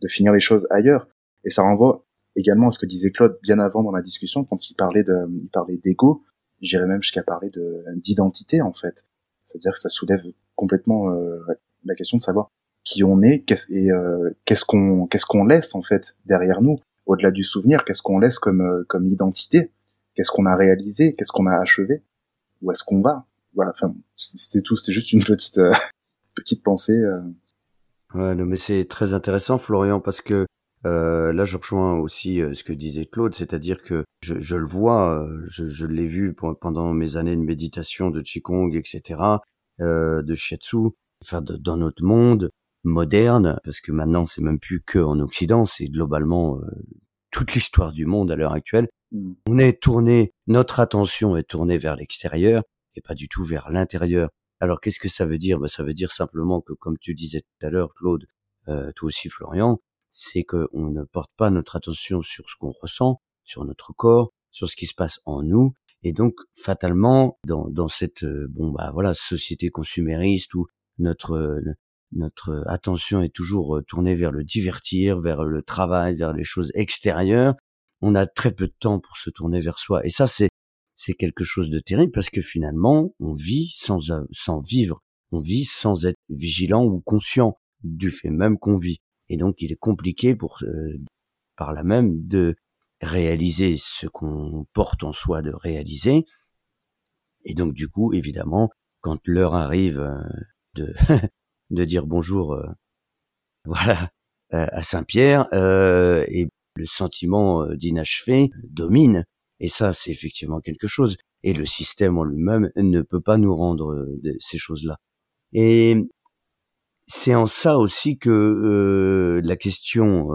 de finir les choses ailleurs. Et ça renvoie également ce que disait Claude bien avant dans la discussion quand il parlait de il parlait d'ego, j'irais même jusqu'à parler de d'identité en fait. C'est-à-dire que ça soulève complètement euh, la question de savoir qui on est qu'est-ce, et euh, qu'est-ce qu'on qu'est-ce qu'on laisse en fait derrière nous. Au-delà du souvenir qu'est-ce qu'on laisse comme euh, comme identité? Qu'est-ce qu'on a réalisé? Qu'est-ce qu'on a achevé? Où est-ce qu'on va? Voilà enfin c'était tout c'était juste une petite euh, petite pensée euh. ouais non, mais c'est très intéressant Florian parce que euh, là je rejoins aussi ce que disait Claude c'est-à-dire que je, je le vois je, je l'ai vu pendant mes années de méditation de qigong etc de shiatsu enfin de, dans notre monde moderne, parce que maintenant c'est même plus que en Occident, c'est globalement euh, toute l'histoire du monde à l'heure actuelle. Mm. On est tourné, notre attention est tournée vers l'extérieur et pas du tout vers l'intérieur. Alors qu'est-ce que ça veut dire? Ben, Ça veut dire simplement que, comme tu disais tout à l'heure, Claude, euh, toi aussi Florian, c'est qu'on ne porte pas notre attention sur ce qu'on ressent, sur notre corps, sur ce qui se passe en nous, et donc fatalement dans, dans cette euh, bon bah voilà société consumériste où notre notre attention est toujours euh, tournée vers le divertir, vers le travail, vers les choses extérieures. On a très peu de temps pour se tourner vers soi. Et ça, c'est, c'est quelque chose de terrible parce que finalement, on vit sans, euh, sans vivre. On vit sans être vigilant ou conscient du fait même qu'on vit. Et donc, il est compliqué pour, euh, par là même, de réaliser ce qu'on porte en soi de réaliser. Et donc, du coup, évidemment, quand l'heure arrive de de dire bonjour, euh, voilà, à Saint-Pierre, euh, et le sentiment euh, d'inachevé domine. Et ça, c'est effectivement quelque chose. Et le système en lui-même ne peut pas nous rendre ces choses-là. Et c'est en ça aussi que la question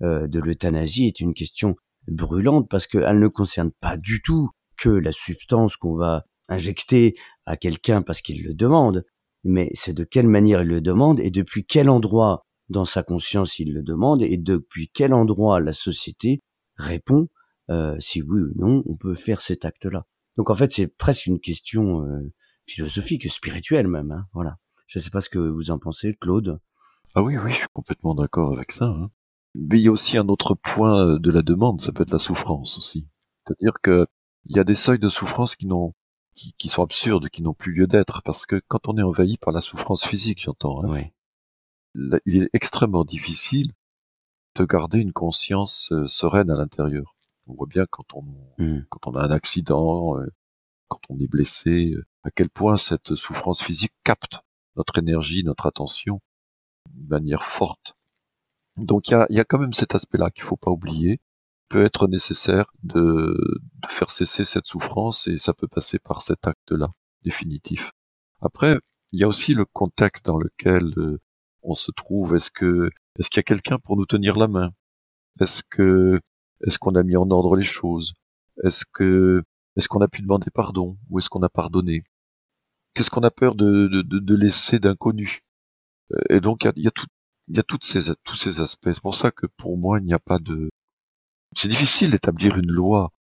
de l'euthanasie est une question brûlante parce qu'elle ne concerne pas du tout que la substance qu'on va injecter à quelqu'un parce qu'il le demande, mais c'est de quelle manière il le demande et depuis quel endroit dans sa conscience il le demande et depuis quel endroit la société répond euh, si oui ou non on peut faire cet acte-là. Donc en fait c'est presque une question euh, philosophique, spirituelle même. Hein, voilà. Je ne sais pas ce que vous en pensez, Claude. Ah oui, oui, je suis complètement d'accord avec ça. Hein. Mais il y a aussi un autre point euh, de la demande, ça peut être la souffrance aussi. C'est-à-dire que il y a des seuils de souffrance qui n'ont qui, sont absurdes, qui n'ont plus lieu d'être, parce que quand on est envahi par la souffrance physique, j'entends, hein, il est extrêmement difficile de garder une conscience euh, sereine à l'intérieur. On voit bien quand on, mmh. quand on a un accident, euh, quand on est blessé, euh, à quel point cette souffrance physique capte notre énergie, notre attention de manière forte. Donc il y a, y a, quand même cet aspect-là qu'il faut pas oublier peut être nécessaire de, de, faire cesser cette souffrance et ça peut passer par cet acte-là, définitif. Après, il y a aussi le contexte dans lequel euh, on se trouve. Est-ce que est-ce qu'il y a quelqu'un pour nous tenir la main? Est-ce que est-ce qu'on a mis en ordre les choses? Est-ce que est-ce qu'on a pu demander pardon ou est-ce qu'on a pardonné? Qu'est-ce qu'on a peur de, laisser d'inconnu? Et donc il y a, ces, tous ces aspects. C'est pour ça que pour moi il n'y a pas de c'est difficile d'établir une loi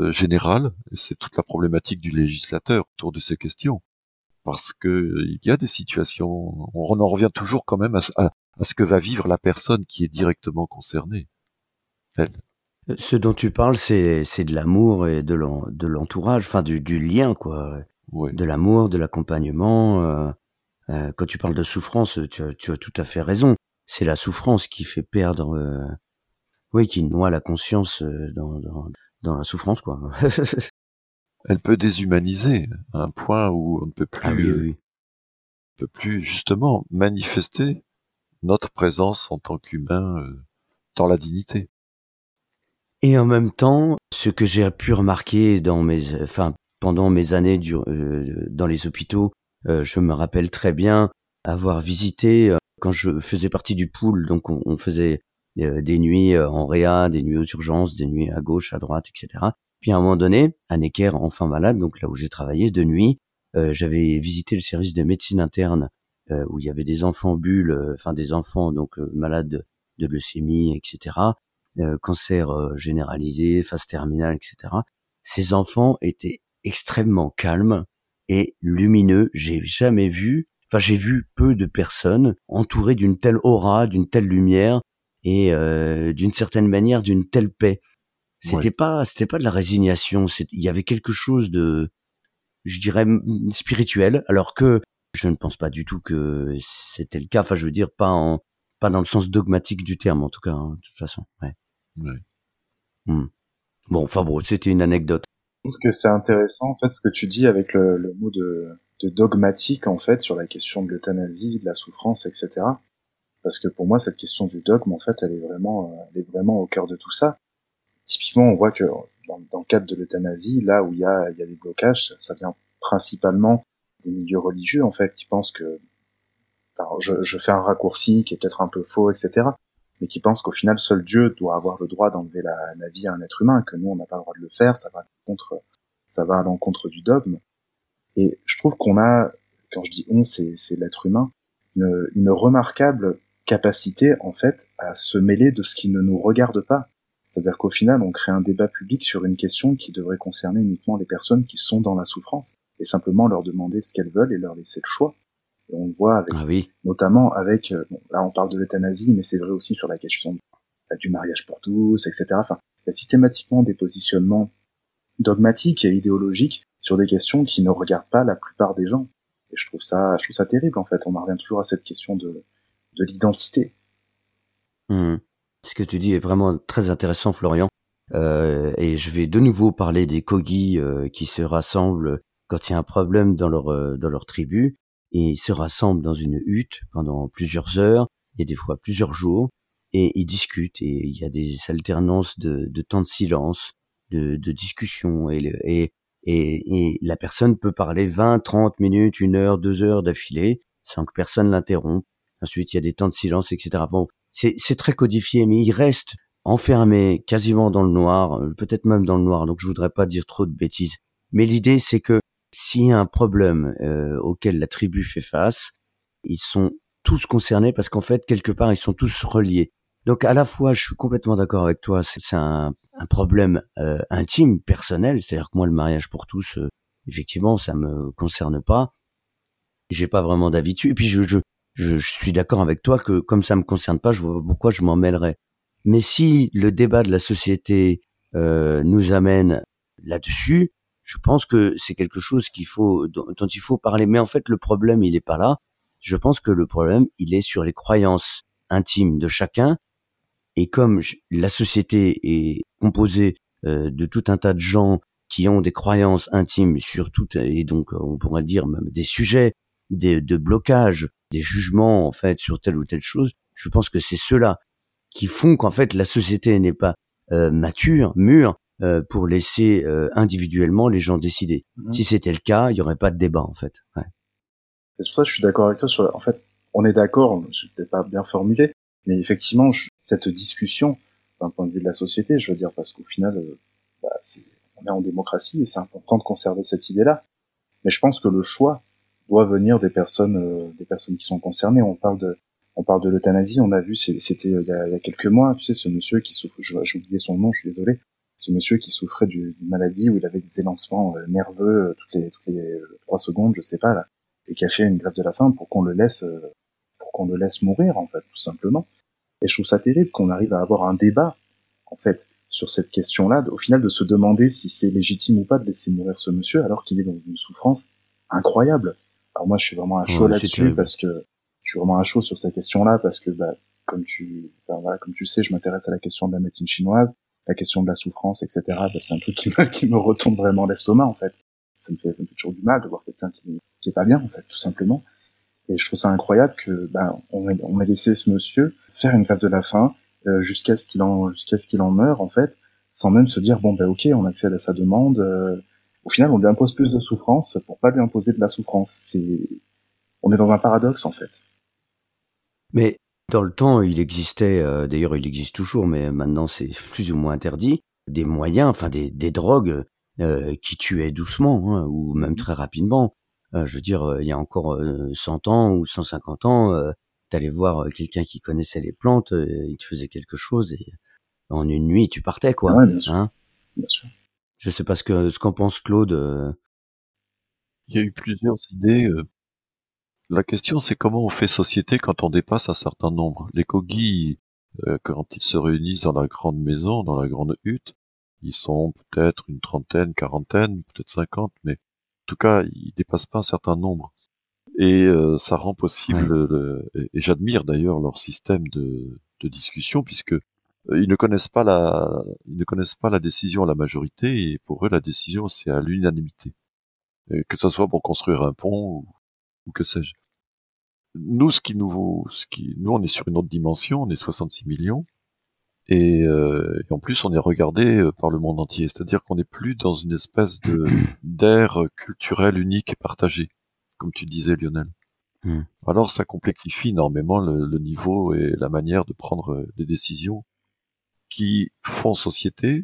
euh, générale, c'est toute la problématique du législateur autour de ces questions, parce que euh, y a des situations, on en revient toujours quand même à, ce que va vivre la personne qui est directement concernée. Elle. Euh, ce dont tu parles, c'est de l'amour et de l'entourage, enfin du, lien, quoi. De l'amour, de l'accompagnement. Euh, quand tu parles de souffrance, tu, tu, as tout à fait raison. C'est la souffrance qui fait perdre oui, qui noie la conscience euh, dans, dans, dans la souffrance, quoi. Elle peut déshumaniser à un point où on ne peut ah plus, oui, peut plus justement manifester notre présence en tant qu'humain euh, dans la dignité. Et en même temps, ce que j'ai pu remarquer dans mes, enfin, pendant mes années du, euh, dans les hôpitaux, je me rappelle très bien avoir visité quand je faisais partie du pool, donc on, on faisait euh, des nuits euh, en réa, des nuits aux urgences, des nuits à gauche, à droite, etc. Puis à un moment donné, à Necker, enfant malade, donc là où j'ai travaillé de nuit, euh, j'avais visité le service de médecine interne où il y avait des enfants bulles, enfin des enfants donc malades de, de leucémie, etc. cancer généralisé, phase terminale, etc. Ces enfants étaient extrêmement calmes et lumineux. J'ai jamais vu, enfin j'ai vu peu de personnes entourées d'une telle aura, d'une telle lumière et euh, d'une certaine manière d'une telle paix. C'était pas, c'était pas de la résignation. Il y avait quelque chose de, je dirais, spirituel, alors que je ne pense pas du tout que c'était le cas. Enfin, je veux dire, pas en, pas dans le sens dogmatique du terme, en tout cas, hein, de toute façon. Ouais. Ouais. Hmm. Bon, enfin bon, c'était une anecdote. Trouve que c'est intéressant, en fait, ce que tu dis avec le, le mot de, de dogmatique, en fait, sur la question de l'euthanasie, de la souffrance, etc parce que pour moi cette question du dogme en fait elle est vraiment euh, elle est vraiment au cœur de tout ça. Typiquement on voit que dans, dans le cadre de l'euthanasie là où il y a il y a des blocages ça vient principalement des milieux religieux en fait qui pensent que alors je, je fais un raccourci qui est peut-être un peu faux etc mais qui pensent qu'au final seul Dieu doit avoir le droit d'enlever la, la, vie à un être humain que nous on n'a pas le droit de le faire ça va contre ça va à l'encontre du dogme et je trouve qu'on a quand je dis on c'est c'est l'être humain une, une remarquable capacité en fait à se mêler de ce qui ne nous regarde pas. C'est-à-dire qu'au final, on crée un débat public sur une question qui devrait concerner uniquement les personnes qui sont dans la souffrance et simplement leur demander ce qu'elles veulent et leur laisser le choix. Et on le voit avec, ah oui. notamment avec, euh, bon, là on parle de l'euthanasie, mais c'est vrai aussi sur la question du mariage pour tous, etc. Enfin, il y a systématiquement des positionnements dogmatiques et idéologiques sur des questions qui ne regardent pas la plupart des gens. Et je trouve ça, je trouve ça terrible en fait. On en revient toujours à cette question de, de l'identité. Mmh. Ce que tu dis est vraiment très intéressant, Florian. Euh, et je vais de nouveau parler des Kogi euh, qui se rassemblent quand il y a un problème dans leur euh, dans leur tribu et ils se rassemblent dans une hutte pendant plusieurs heures et des fois plusieurs jours et ils discutent et il y a des alternances de, temps de silence, de, discussion et la personne peut parler 20, 30 minutes, une heure, deux heures d'affilée sans que personne l'interrompe Ensuite, il y a des temps de silence, etc. Bon, c'est très codifié, mais il reste enfermé quasiment dans le noir, euh, peut-être même dans le noir. Donc, je voudrais pas dire trop de bêtises. Mais l'idée, c'est que s'il y a un problème euh, auquel la tribu fait face, ils sont tous concernés parce qu'en fait, quelque part, ils sont tous reliés. Donc, à la fois, je suis complètement d'accord avec toi, c'est un, problème euh, intime, personnel. C'est-à-dire que moi, le mariage pour tous, effectivement, ça me concerne pas. J'ai pas vraiment dessus. Et puis, je, suis d'accord avec toi que comme ça me concerne pas, je vois pourquoi je m'en mêlerais. Mais si le débat de la société euh, nous amène là-dessus, je pense que c'est quelque chose qu'il faut dont, il faut parler. Mais en fait, le problème, il est pas là. Je pense que le problème, il est sur les croyances intimes de chacun. Et comme la société est composée euh, de tout un tas de gens qui ont des croyances intimes sur tout, et donc on pourrait dire même des sujets des, de blocage des jugements en fait sur telle ou telle chose, je pense que c'est cela qui font qu'en fait la société n'est pas euh, mature, mûre euh, pour laisser euh, individuellement les gens décider. Mhm. Si c'était le cas, il n'y aurait pas de débat en fait. Ouais. C'est pour ça que je suis d'accord avec toi sur. En fait, on est d'accord. Je l'ai pas bien formulé, mais effectivement, cette discussion d'un point de vue de la société, je veux dire, parce qu'au final, bah, on est en démocratie et c'est important de conserver cette idée-là. Mais je pense que le choix doit venir des personnes, euh, des personnes qui sont concernées. On parle de, on parle de l'euthanasie. On a vu, c'était euh, il, y a quelques mois, tu sais, ce monsieur qui souffre, j'ai oublié son nom, je suis désolé, ce monsieur qui souffrait d'une maladie où il avait des élancements euh, nerveux toutes les toutes les trois secondes, je sais pas là, et qui a fait une grève de la faim pour qu'on le laisse, pour qu'on le laisse mourir en fait, tout simplement. Et je trouve ça terrible qu'on arrive à avoir un débat en fait sur cette question-là, au final de se demander si c'est légitime ou pas de laisser mourir ce monsieur alors qu'il est dans une souffrance incroyable. Alors moi, je suis vraiment à chaud là-dessus parce que je suis vraiment à chaud sur cette question-là parce que, bah, comme tu, voilà, comme tu sais, je m'intéresse à la question de la médecine chinoise, la question de la souffrance, etc. Bah, c'est un truc qui me, qui me retombe vraiment l'estomac en fait. Ça me fait, ça me fait toujours du mal de voir quelqu'un qui, qui est pas bien en fait, tout simplement. Et je trouve ça incroyable que, bah, on ait, on ait laissé ce monsieur faire une grève de la faim euh, jusqu'à ce qu'il en, jusqu'à ce qu'il en meure en fait, sans même se dire bon ben ok, on accède à sa demande. Euh, au final, on lui impose plus de souffrance pour pas lui imposer de la souffrance. C'est, on est dans un paradoxe en fait. Mais dans le temps, il existait, euh, d'ailleurs il existe toujours, mais maintenant c'est plus ou moins interdit, des moyens, enfin des, des drogues euh, qui tuaient doucement, hein, ou même très rapidement. Euh, je veux dire, euh, il y a encore 100 ans ou 150 ans, euh, t'allais voir quelqu'un qui connaissait les plantes, il te faisait quelque chose et en une nuit tu partais quoi. Ouais, bien sûr. Hein Bien sûr. je sais pas ce que ce qu'en pense Claude. euh. Il y a eu plusieurs idées. La question, c'est comment on fait société quand on dépasse un certain nombre? Les Kogi, euh, quand ils se réunissent dans la grande maison, dans la grande hutte, ils sont peut-être une trentaine, quarantaine, peut-être cinquante, mais en tout cas, ils dépassent pas un certain nombre. Et euh, ça rend possible, Ouais. le- et, et j'admire d'ailleurs leur système de, de discussion, puisque euh, ils ne connaissent pas la, ils ne connaissent pas la décision à la majorité, et pour eux, la décision, c'est à l'unanimité. Que ce soit pour construire un pont ou, ou que sais-je. Nous, ce qui nous, ce qui, nous, on est sur une autre dimension, on est 66 millions, et, euh, et en plus, on est regardé euh, par le monde entier. C'est-à-dire qu'on n'est plus dans une espèce de d'ère culturelle unique et partagée, comme tu disais, Lionel. Hmm. Alors, ça complexifie énormément le, le niveau et la manière de prendre euh, des décisions qui font société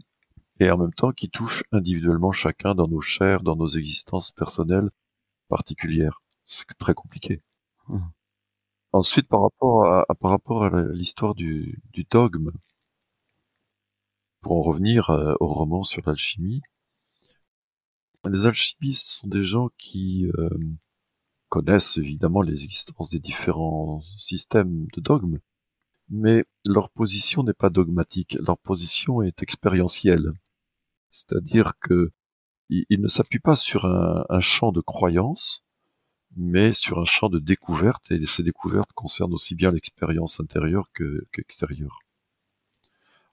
et en même temps qui touchent individuellement chacun dans nos chairs, dans nos existences personnelles particulières. C'est très compliqué. Ensuite, par rapport à, l'histoire du, dogme, pour en revenir euh, au roman sur l'alchimie, les alchimistes sont des gens qui euh, connaissent évidemment l'existence des différents systèmes de dogmes, mais leur position n'est pas dogmatique, leur position est expérientielle. C'est-à-dire que ils, ils ne s'appuient pas sur un, un champ de croyance, mais sur un champ de découverte, et ces découvertes concernent aussi bien l'expérience intérieure que, qu'extérieure.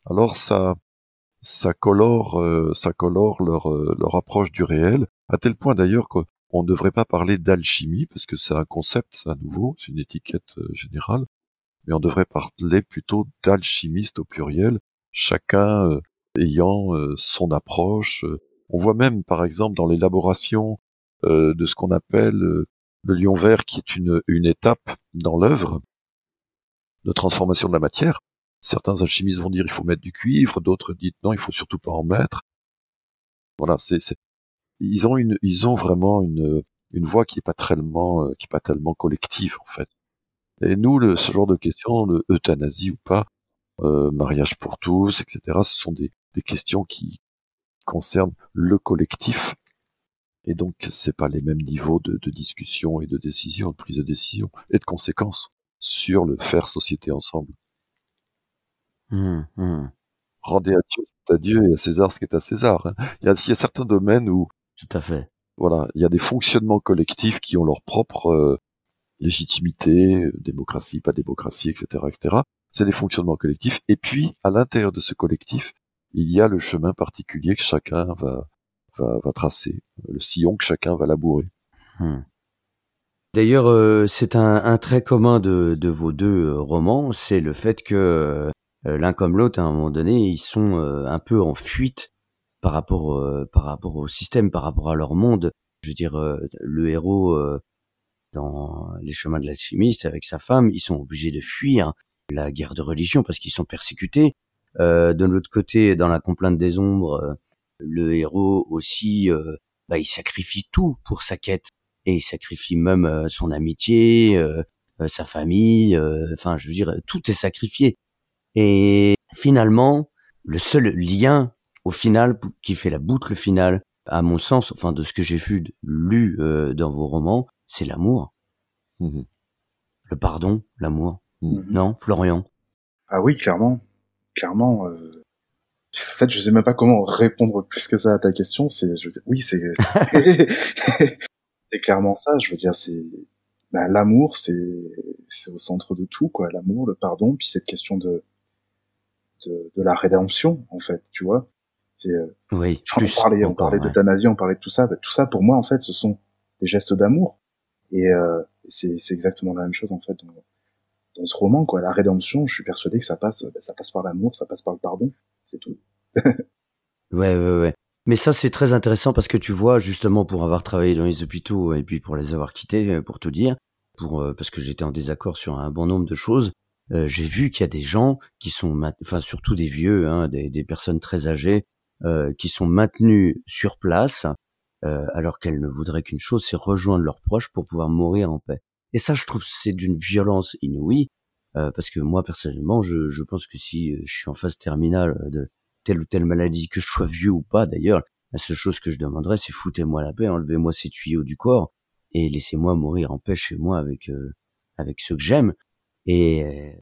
Alors ça, ça colore, euh, ça colore leur, euh, leur approche du réel, à tel point d'ailleurs qu'on ne devrait pas parler d'alchimie, parce que c'est un concept, c'est à nouveau, c'est une étiquette euh, générale, mais on devrait parler plutôt d'alchimiste au pluriel, chacun euh, ayant euh, son approche. On voit même, par exemple, dans l'élaboration de ce qu'on appelle le lion vert, qui est une, une étape dans l'œuvre de transformation de la matière. Certains alchimistes vont dire il faut mettre du cuivre, d'autres disent non, il faut surtout pas en mettre. Voilà, c'est, ils ont une, ils ont vraiment une, une voix qui est pas tellement, euh, qui est pas tellement collective en fait. Et nous, le, ce genre de questions, le euthanasie ou pas, euh, mariage pour tous, etc., ce sont des, des questions qui concernent le collectif. Et donc, c'est pas les mêmes niveaux de, de discussion et de décision, de prise de décision et de conséquences sur le faire société ensemble. Hmm, hmm. Rendez à Dieu ce qui est à Dieu et à César ce qui est à César. hein. Il y a, il y a certains domaines où, Tout à fait. voilà, il y a des fonctionnements collectifs qui ont leur propre euh, légitimité, démocratie, pas démocratie, etc., etc. C'est des fonctionnements collectifs. Et puis, à l'intérieur de ce collectif, il y a le chemin particulier que chacun va, va, tracer, le sillon que chacun va labourer. Hmm. D'ailleurs, euh, c'est un, trait commun de, vos deux euh, romans, c'est le fait que euh, l'un comme l'autre, à un moment donné, ils sont un peu en fuite par rapport, par rapport au système, par rapport à leur monde. Je veux dire, le héros dans Les chemins de l'alchimiste avec sa femme, ils sont obligés de fuir la guerre de religion parce qu'ils sont persécutés. De l'autre côté, dans la complainte des ombres, le héros aussi, euh, bah, il sacrifie tout pour sa quête et il sacrifie même euh, son amitié, euh, euh, sa famille, euh, enfin je veux dire tout est sacrifié. Et finalement, le seul lien au final qui fait la boucle finale, à mon sens, enfin de ce que j'ai vu lu euh, dans vos romans, c'est l'amour, Mhm. le pardon, l'amour. Mhm. Non, Florian? Ah oui, clairement. Clairement. euh, En fait, je sais même pas comment répondre plus que ça à ta question. C'est, je veux dire, oui, c'est, c'est clairement ça. Je veux dire, c'est, ben, l'amour, c'est, c'est au centre de tout, quoi. L'amour, le pardon, puis cette question de, de, de la rédemption, en fait, tu vois. C'est, euh, Oui, on parlait, on parlait ouais. d'euthanasie, on parlait de tout ça. Ben, tout ça, pour moi, en fait, ce sont des gestes d'amour. Et euh, c'est, c'est exactement la même chose, en fait, dans, dans ce roman, quoi. La rédemption, je suis persuadé que ça passe, ben, ça passe par l'amour, ça passe par le pardon. C'est tout. Ouais, ouais, ouais. Mais ça, c'est très intéressant parce que tu vois, justement, pour avoir travaillé dans les hôpitaux et puis pour les avoir quittés, euh, pour tout dire, pour euh, parce que j'étais en désaccord sur un bon nombre de choses, euh, j'ai vu qu'il y a des gens qui sont, enfin surtout des vieux, hein, des, personnes très âgées, qui sont maintenus sur place alors qu'elles ne voudraient qu'une chose, c'est rejoindre leurs proches pour pouvoir mourir en paix. Et ça, je trouve, c'est d'une violence inouïe, parce que moi personnellement, je, je, pense que si je suis en phase terminale de telle ou telle maladie, que je sois vieux ou pas d'ailleurs, la seule chose que je demanderais, c'est foutez-moi la paix, enlevez-moi ces tuyaux du corps et laissez-moi mourir en paix chez moi avec euh, avec ceux que j'aime. Et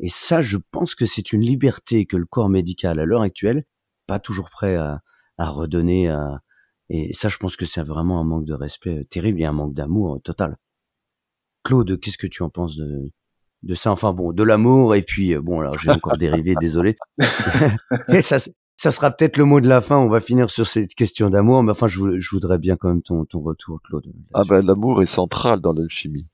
et ça, je pense que c'est une liberté que le corps médical à l'heure actuelle pas toujours prêt à, à redonner. À... Et ça, je pense que c'est vraiment un manque de respect terrible et un manque d'amour total. Claude, qu'est-ce que tu en penses de, de ça Enfin bon, de l'amour et puis bon, alors j'ai encore dérivé, désolé. et ça, ça sera peut-être le mot de la fin. On va finir sur cette question d'amour, mais enfin, je, je, voudrais bien quand même ton, ton retour, Claude. Ah ben, l'amour est central dans l'alchimie.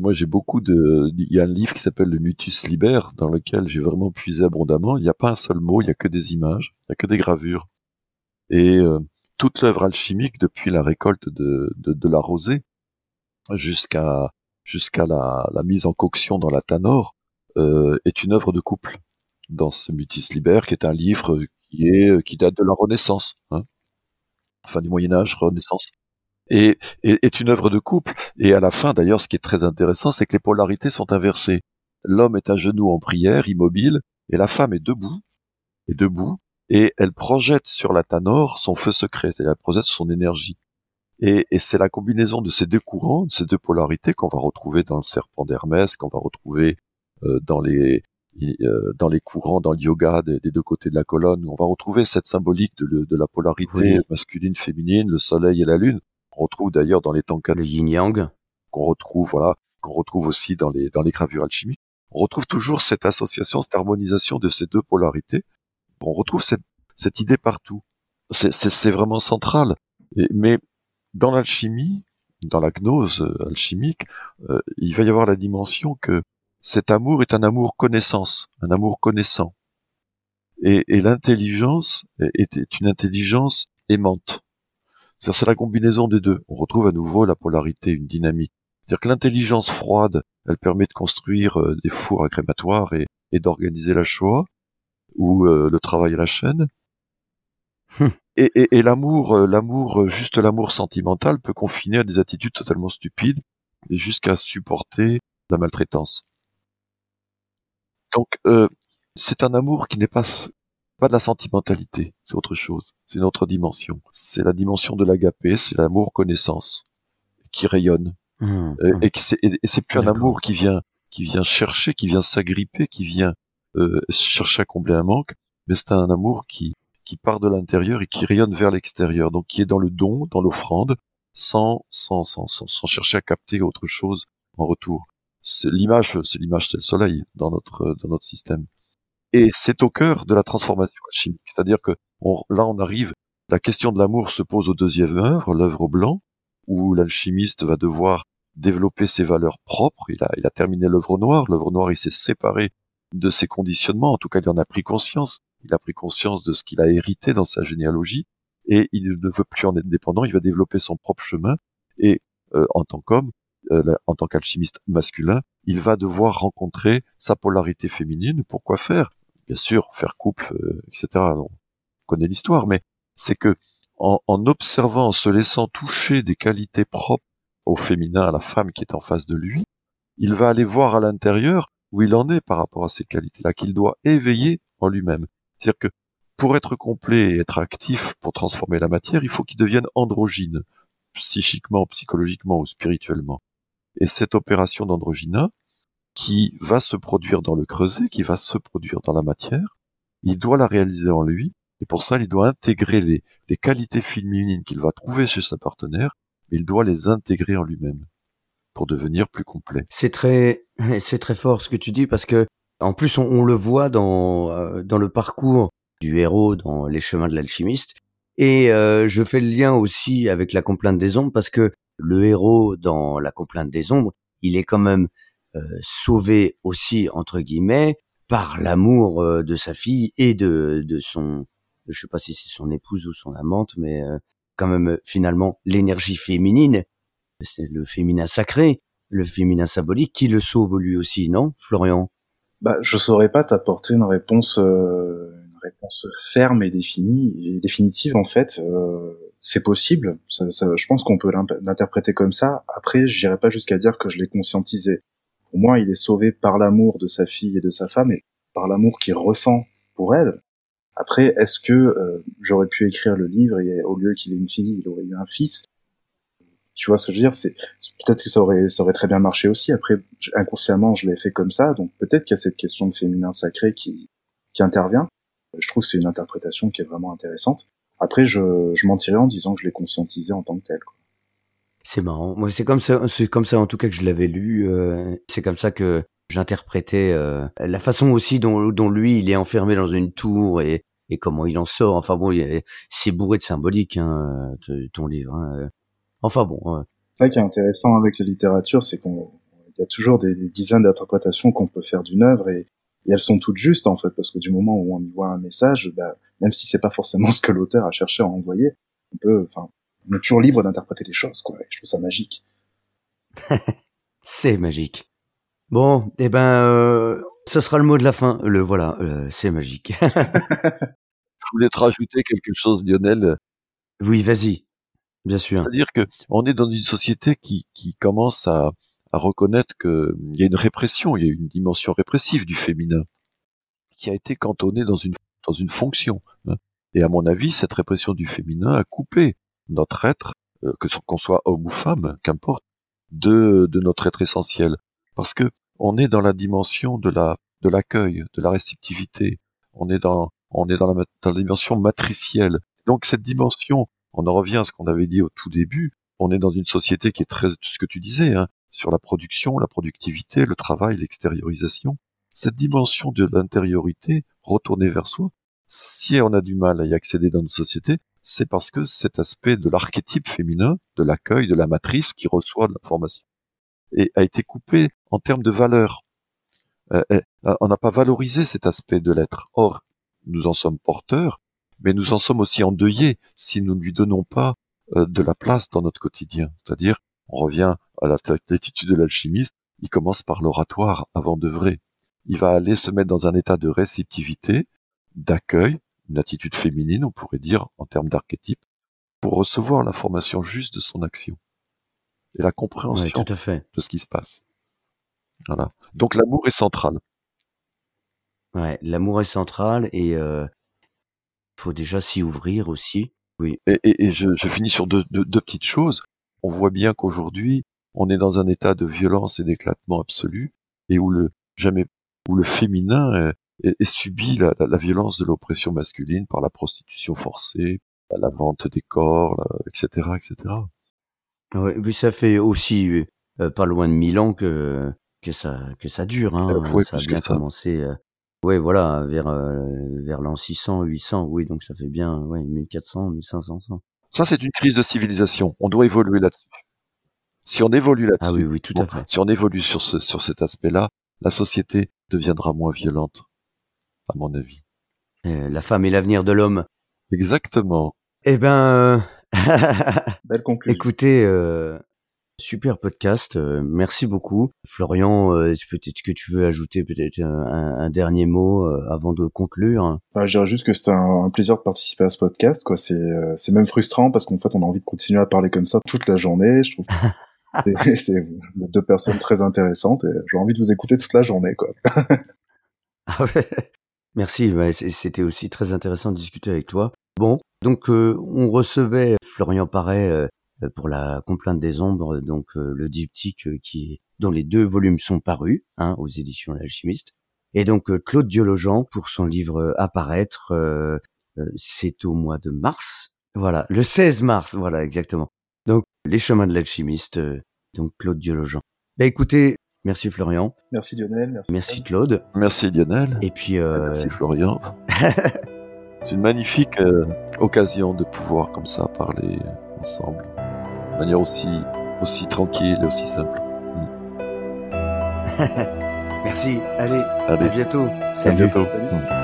Moi, j'ai beaucoup de. Il y a un livre qui s'appelle Le Mutus Liber, dans lequel j'ai vraiment puisé abondamment. Il n'y a pas un seul mot, il n'y a que des images, il n'y a que des gravures. Et euh, toute l'œuvre alchimique, depuis la récolte de, de, de la rosée jusqu'à jusqu'à la, la, mise en coction dans la tanor, euh, est une œuvre de couple. Dans ce Mutus Liber, qui est un livre qui est qui date de la Renaissance, hein, fin du Moyen Âge, Renaissance et, est une œuvre de couple. Et à la fin, d'ailleurs, ce qui est très intéressant, c'est que les polarités sont inversées. L'homme est à genoux en prière, immobile, et la femme est debout, est debout, et elle projette sur la tanor son feu secret, c'est-à-dire elle projette son énergie. Et, et c'est la combinaison de ces deux courants, de ces deux polarités qu'on va retrouver dans le serpent d'Hermès, qu'on va retrouver euh, dans les euh, dans les courants, dans le yoga des, des, deux côtés de la colonne, on va retrouver cette symbolique de, de la polarité masculine, féminine, le soleil et la lune qu'on retrouve d'ailleurs dans les tankas. Le yin-yang. Qu'on retrouve, voilà, qu'on retrouve aussi dans les, dans les gravures alchimiques. On retrouve toujours cette association, cette harmonisation de ces deux polarités. On retrouve cette, cette idée partout. C'est vraiment central. Et, mais dans l'alchimie, dans la gnose euh, alchimique, euh, il va y avoir la dimension que cet amour est un amour connaissance, un amour connaissant. Et, l'intelligence est, une intelligence aimante. C'est la combinaison des deux. On retrouve à nouveau la polarité, une dynamique. C'est-à-dire que l'intelligence froide, elle permet de construire euh, des fours agrématoires et, et d'organiser la Shoah ou le travail à la chaîne. Et, et, et l'amour, euh, l'amour, juste l'amour sentimental peut confiner à des attitudes totalement stupides et jusqu'à supporter la maltraitance. Donc, c'est un amour qui n'est pas pas de la sentimentalité, c'est autre chose, c'est une autre dimension. C'est la dimension de l'agapé, c'est l'amour connaissance qui rayonne. Mmh, et, mmh. et c'est plus un amour qui vient qui vient chercher, qui vient s'agripper, qui vient euh, chercher à combler un manque, mais c'est un amour qui qui part de l'intérieur et qui rayonne vers l'extérieur, donc qui est dans le don, dans l'offrande, sans, sans, sans, sans, chercher à capter autre chose en retour. C'est l'image, c'est l'image, c'est le soleil dans notre dans notre système. Et c'est au cœur de la transformation alchimique. C'est-à-dire que là, on arrive, la question de l'amour se pose au deuxième œuvre, l'œuvre blanc, où l'alchimiste va devoir développer ses valeurs propres. Il a, il a terminé l'œuvre noire. L'œuvre noire, il s'est séparé de ses conditionnements. En tout cas, il en a pris conscience. Il a pris conscience de ce qu'il a hérité dans sa généalogie. Et il ne veut plus en être dépendant. Il va développer son propre chemin. Et euh, en tant qu'homme, euh, en tant qu'alchimiste masculin, il va devoir rencontrer sa polarité féminine. Pourquoi faire? Bien sûr, faire couple, euh, etc. on connaît l'histoire, mais c'est que en, observant, en se laissant toucher des qualités propres au féminin, à la femme qui est en face de lui, il va aller voir à l'intérieur où il en est par rapport à ces qualités-là, qu'il doit éveiller en lui-même. C'est-à-dire que pour être complet et être actif, pour transformer la matière, il faut qu'il devienne androgyne, psychiquement, psychologiquement ou spirituellement. Et cette opération d'androgyna, qui va se produire dans le creuset, qui va se produire dans la matière, il doit la réaliser en lui, et pour ça, il doit intégrer les, qualités féminines qu'il va trouver chez sa partenaire, mais il doit les intégrer en lui-même pour devenir plus complet. C'est très, c'est très fort ce que tu dis parce que, en plus, on, le voit dans euh, dans le parcours du héros dans les chemins de l'alchimiste, et euh, je fais le lien aussi avec la complainte des ombres parce que le héros dans la complainte des ombres, il est quand même euh, sauvé aussi entre guillemets par l'amour de sa fille et de, de son, je sais pas si c'est son épouse ou son amante, mais quand même finalement l'énergie féminine, c'est le féminin sacré le féminin symbolique qui le sauve lui aussi, non, Florian? Bah, je saurais pas t'apporter une réponse, euh, une réponse ferme et définie, et définitive en fait. Euh, c'est possible. Je pense qu'on peut l'interpréter comme ça. Après, j'irai pas jusqu'à dire que je l'ai conscientisé. Pour moi, il est sauvé par l'amour de sa fille et de sa femme et par l'amour qu'il ressent pour elle. Après, est-ce que euh, j'aurais pu écrire le livre et au lieu qu'il ait une fille, il aurait eu un fils? Tu vois ce que je veux dire C'est peut-être que ça aurait ça aurait très bien marché aussi. Après, inconsciemment, je l'ai fait comme ça, donc peut-être qu'il y a cette question de féminin sacré qui qui intervient. Je trouve que c'est une interprétation qui est vraiment intéressante. Après, je, je mentirais en disant que je l'ai conscientisé en tant que tel. C'est marrant. Moi, c'est comme ça, c'est comme ça en tout cas que je l'avais lu. Euh, c'est comme ça que j'interprétais euh, la façon aussi dont, dont lui il est enfermé dans une tour et, et comment il en sort. Enfin bon, c'est bourré de symbolique hein, ton livre. Hein. Enfin bon. C'est ça qui est intéressant avec la littérature, c'est qu'on il y a toujours des, des dizaines d'interprétations qu'on peut faire d'une œuvre et, et, elles sont toutes justes en fait parce que du moment où on y voit un message, bah, même si c'est pas forcément ce que l'auteur a cherché à envoyer, on peut, enfin, on est toujours libre d'interpréter les choses quoi. je trouve ça magique. c'est magique. Bon, eh ben, euh, ce sera le mot de la fin. Le voilà, euh, c'est magique. Je voulais te rajouter quelque chose, Lionel. Oui, vas-y. Bien sûr. C'est-à-dire que on est dans une société qui, commence à, reconnaître qu'il y a une répression, il y a une dimension répressive du féminin qui a été cantonnée dans une dans une fonction. Hein. Et à mon avis, cette répression du féminin a coupé notre être, euh, que qu'on soit homme ou femme, qu'importe, de, de notre être essentiel parce que on est dans la dimension de la de l'accueil, de la réceptivité. On est dans on est dans la, dans la dimension matricielle. Donc cette dimension, on en revient à ce qu'on avait dit au tout début. On est dans une société qui est très ce que tu disais hein, sur la production, la productivité, le travail, l'extériorisation. Cette dimension de l'intériorité, retournée vers soi, si on a du mal à y accéder dans notre société, c'est parce que cet aspect de l'archétype féminin, de l'accueil, de la matrice qui reçoit de l'information, a été coupé en termes de valeur. Euh, euh, on n'a pas valorisé cet aspect de l'être. Or, nous en sommes porteurs, mais nous en sommes aussi endeuillés si nous ne lui donnons pas euh, de la place dans notre quotidien. C'est-à-dire, on revient à l'attitude de l'alchimiste, il commence par l'oratoire avant de vrai. Il va aller se mettre dans un état de réceptivité, d'accueil, une attitude féminine, on pourrait dire, en termes d'archétype, pour recevoir l'information juste de son action et la compréhension tout à fait. de ce qui se passe. Voilà. Donc l'amour est central. Ouais, l'amour est central et euh, faut déjà s'y ouvrir aussi. Oui. Et, et, et je, je, finis sur deux, deux, deux, petites choses. On voit bien qu'aujourd'hui, on est dans un état de violence et d'éclatement absolu et où le jamais où le féminin est, est, est subit la, la, la, violence de l'oppression masculine par la prostitution forcée, la vente des corps, etc., etc. Oui, ça fait aussi euh, pas loin de mille ans que que ça que ça dure. Hein. Euh, ouais, ça a bien commencé. Euh, ouais, voilà, vers euh, vers l'an 600, 800. Oui, donc ça fait bien ouais 1400, 1500 ans. Ça, c'est une crise de civilisation. On doit évoluer là-dessus. Si on évolue là-dessus, ah oui, oui, tout à fait. Si on évolue sur ce sur cet aspect-là, la société deviendra moins violente, à mon avis. la femme est l'avenir de l'homme. Exactement. Eh ben, Belle conclusion. Écoutez, euh, super podcast. Euh, merci beaucoup, Florian. Euh, peut-être que tu veux ajouter peut-être un, un, dernier mot euh, avant de conclure? Bah, je dirais juste que c'était un, un, plaisir de participer à ce podcast. Quoi, c'est c'est même frustrant parce qu'en fait, on a envie de continuer à parler comme ça toute la journée. Je trouve. c'est vous êtes deux personnes très intéressantes et j'ai envie de vous écouter toute la journée, quoi. ah ouais. Merci. Ouais, c'était aussi très intéressant de discuter avec toi. Bon, donc euh, on recevait Florian Paré euh, pour la complainte des ombres, donc euh, le diptyque qui dont les deux volumes sont parus hein, aux éditions L'Alchimiste, et donc Claude Diologen pour son livre Apparaître, c'est au mois de mars, voilà, le 16 mars, voilà exactement. Donc Les chemins de l'alchimiste, donc Claude Diologen. Bah écoutez, merci Florian. Merci Lionel. Merci, merci Claude. Merci Lionel. Et puis merci Florian. C'est une magnifique euh, occasion de pouvoir comme ça parler ensemble, de manière aussi, aussi tranquille et aussi simple. Merci, allez, allez, à bientôt. Salut. À bientôt. Salut.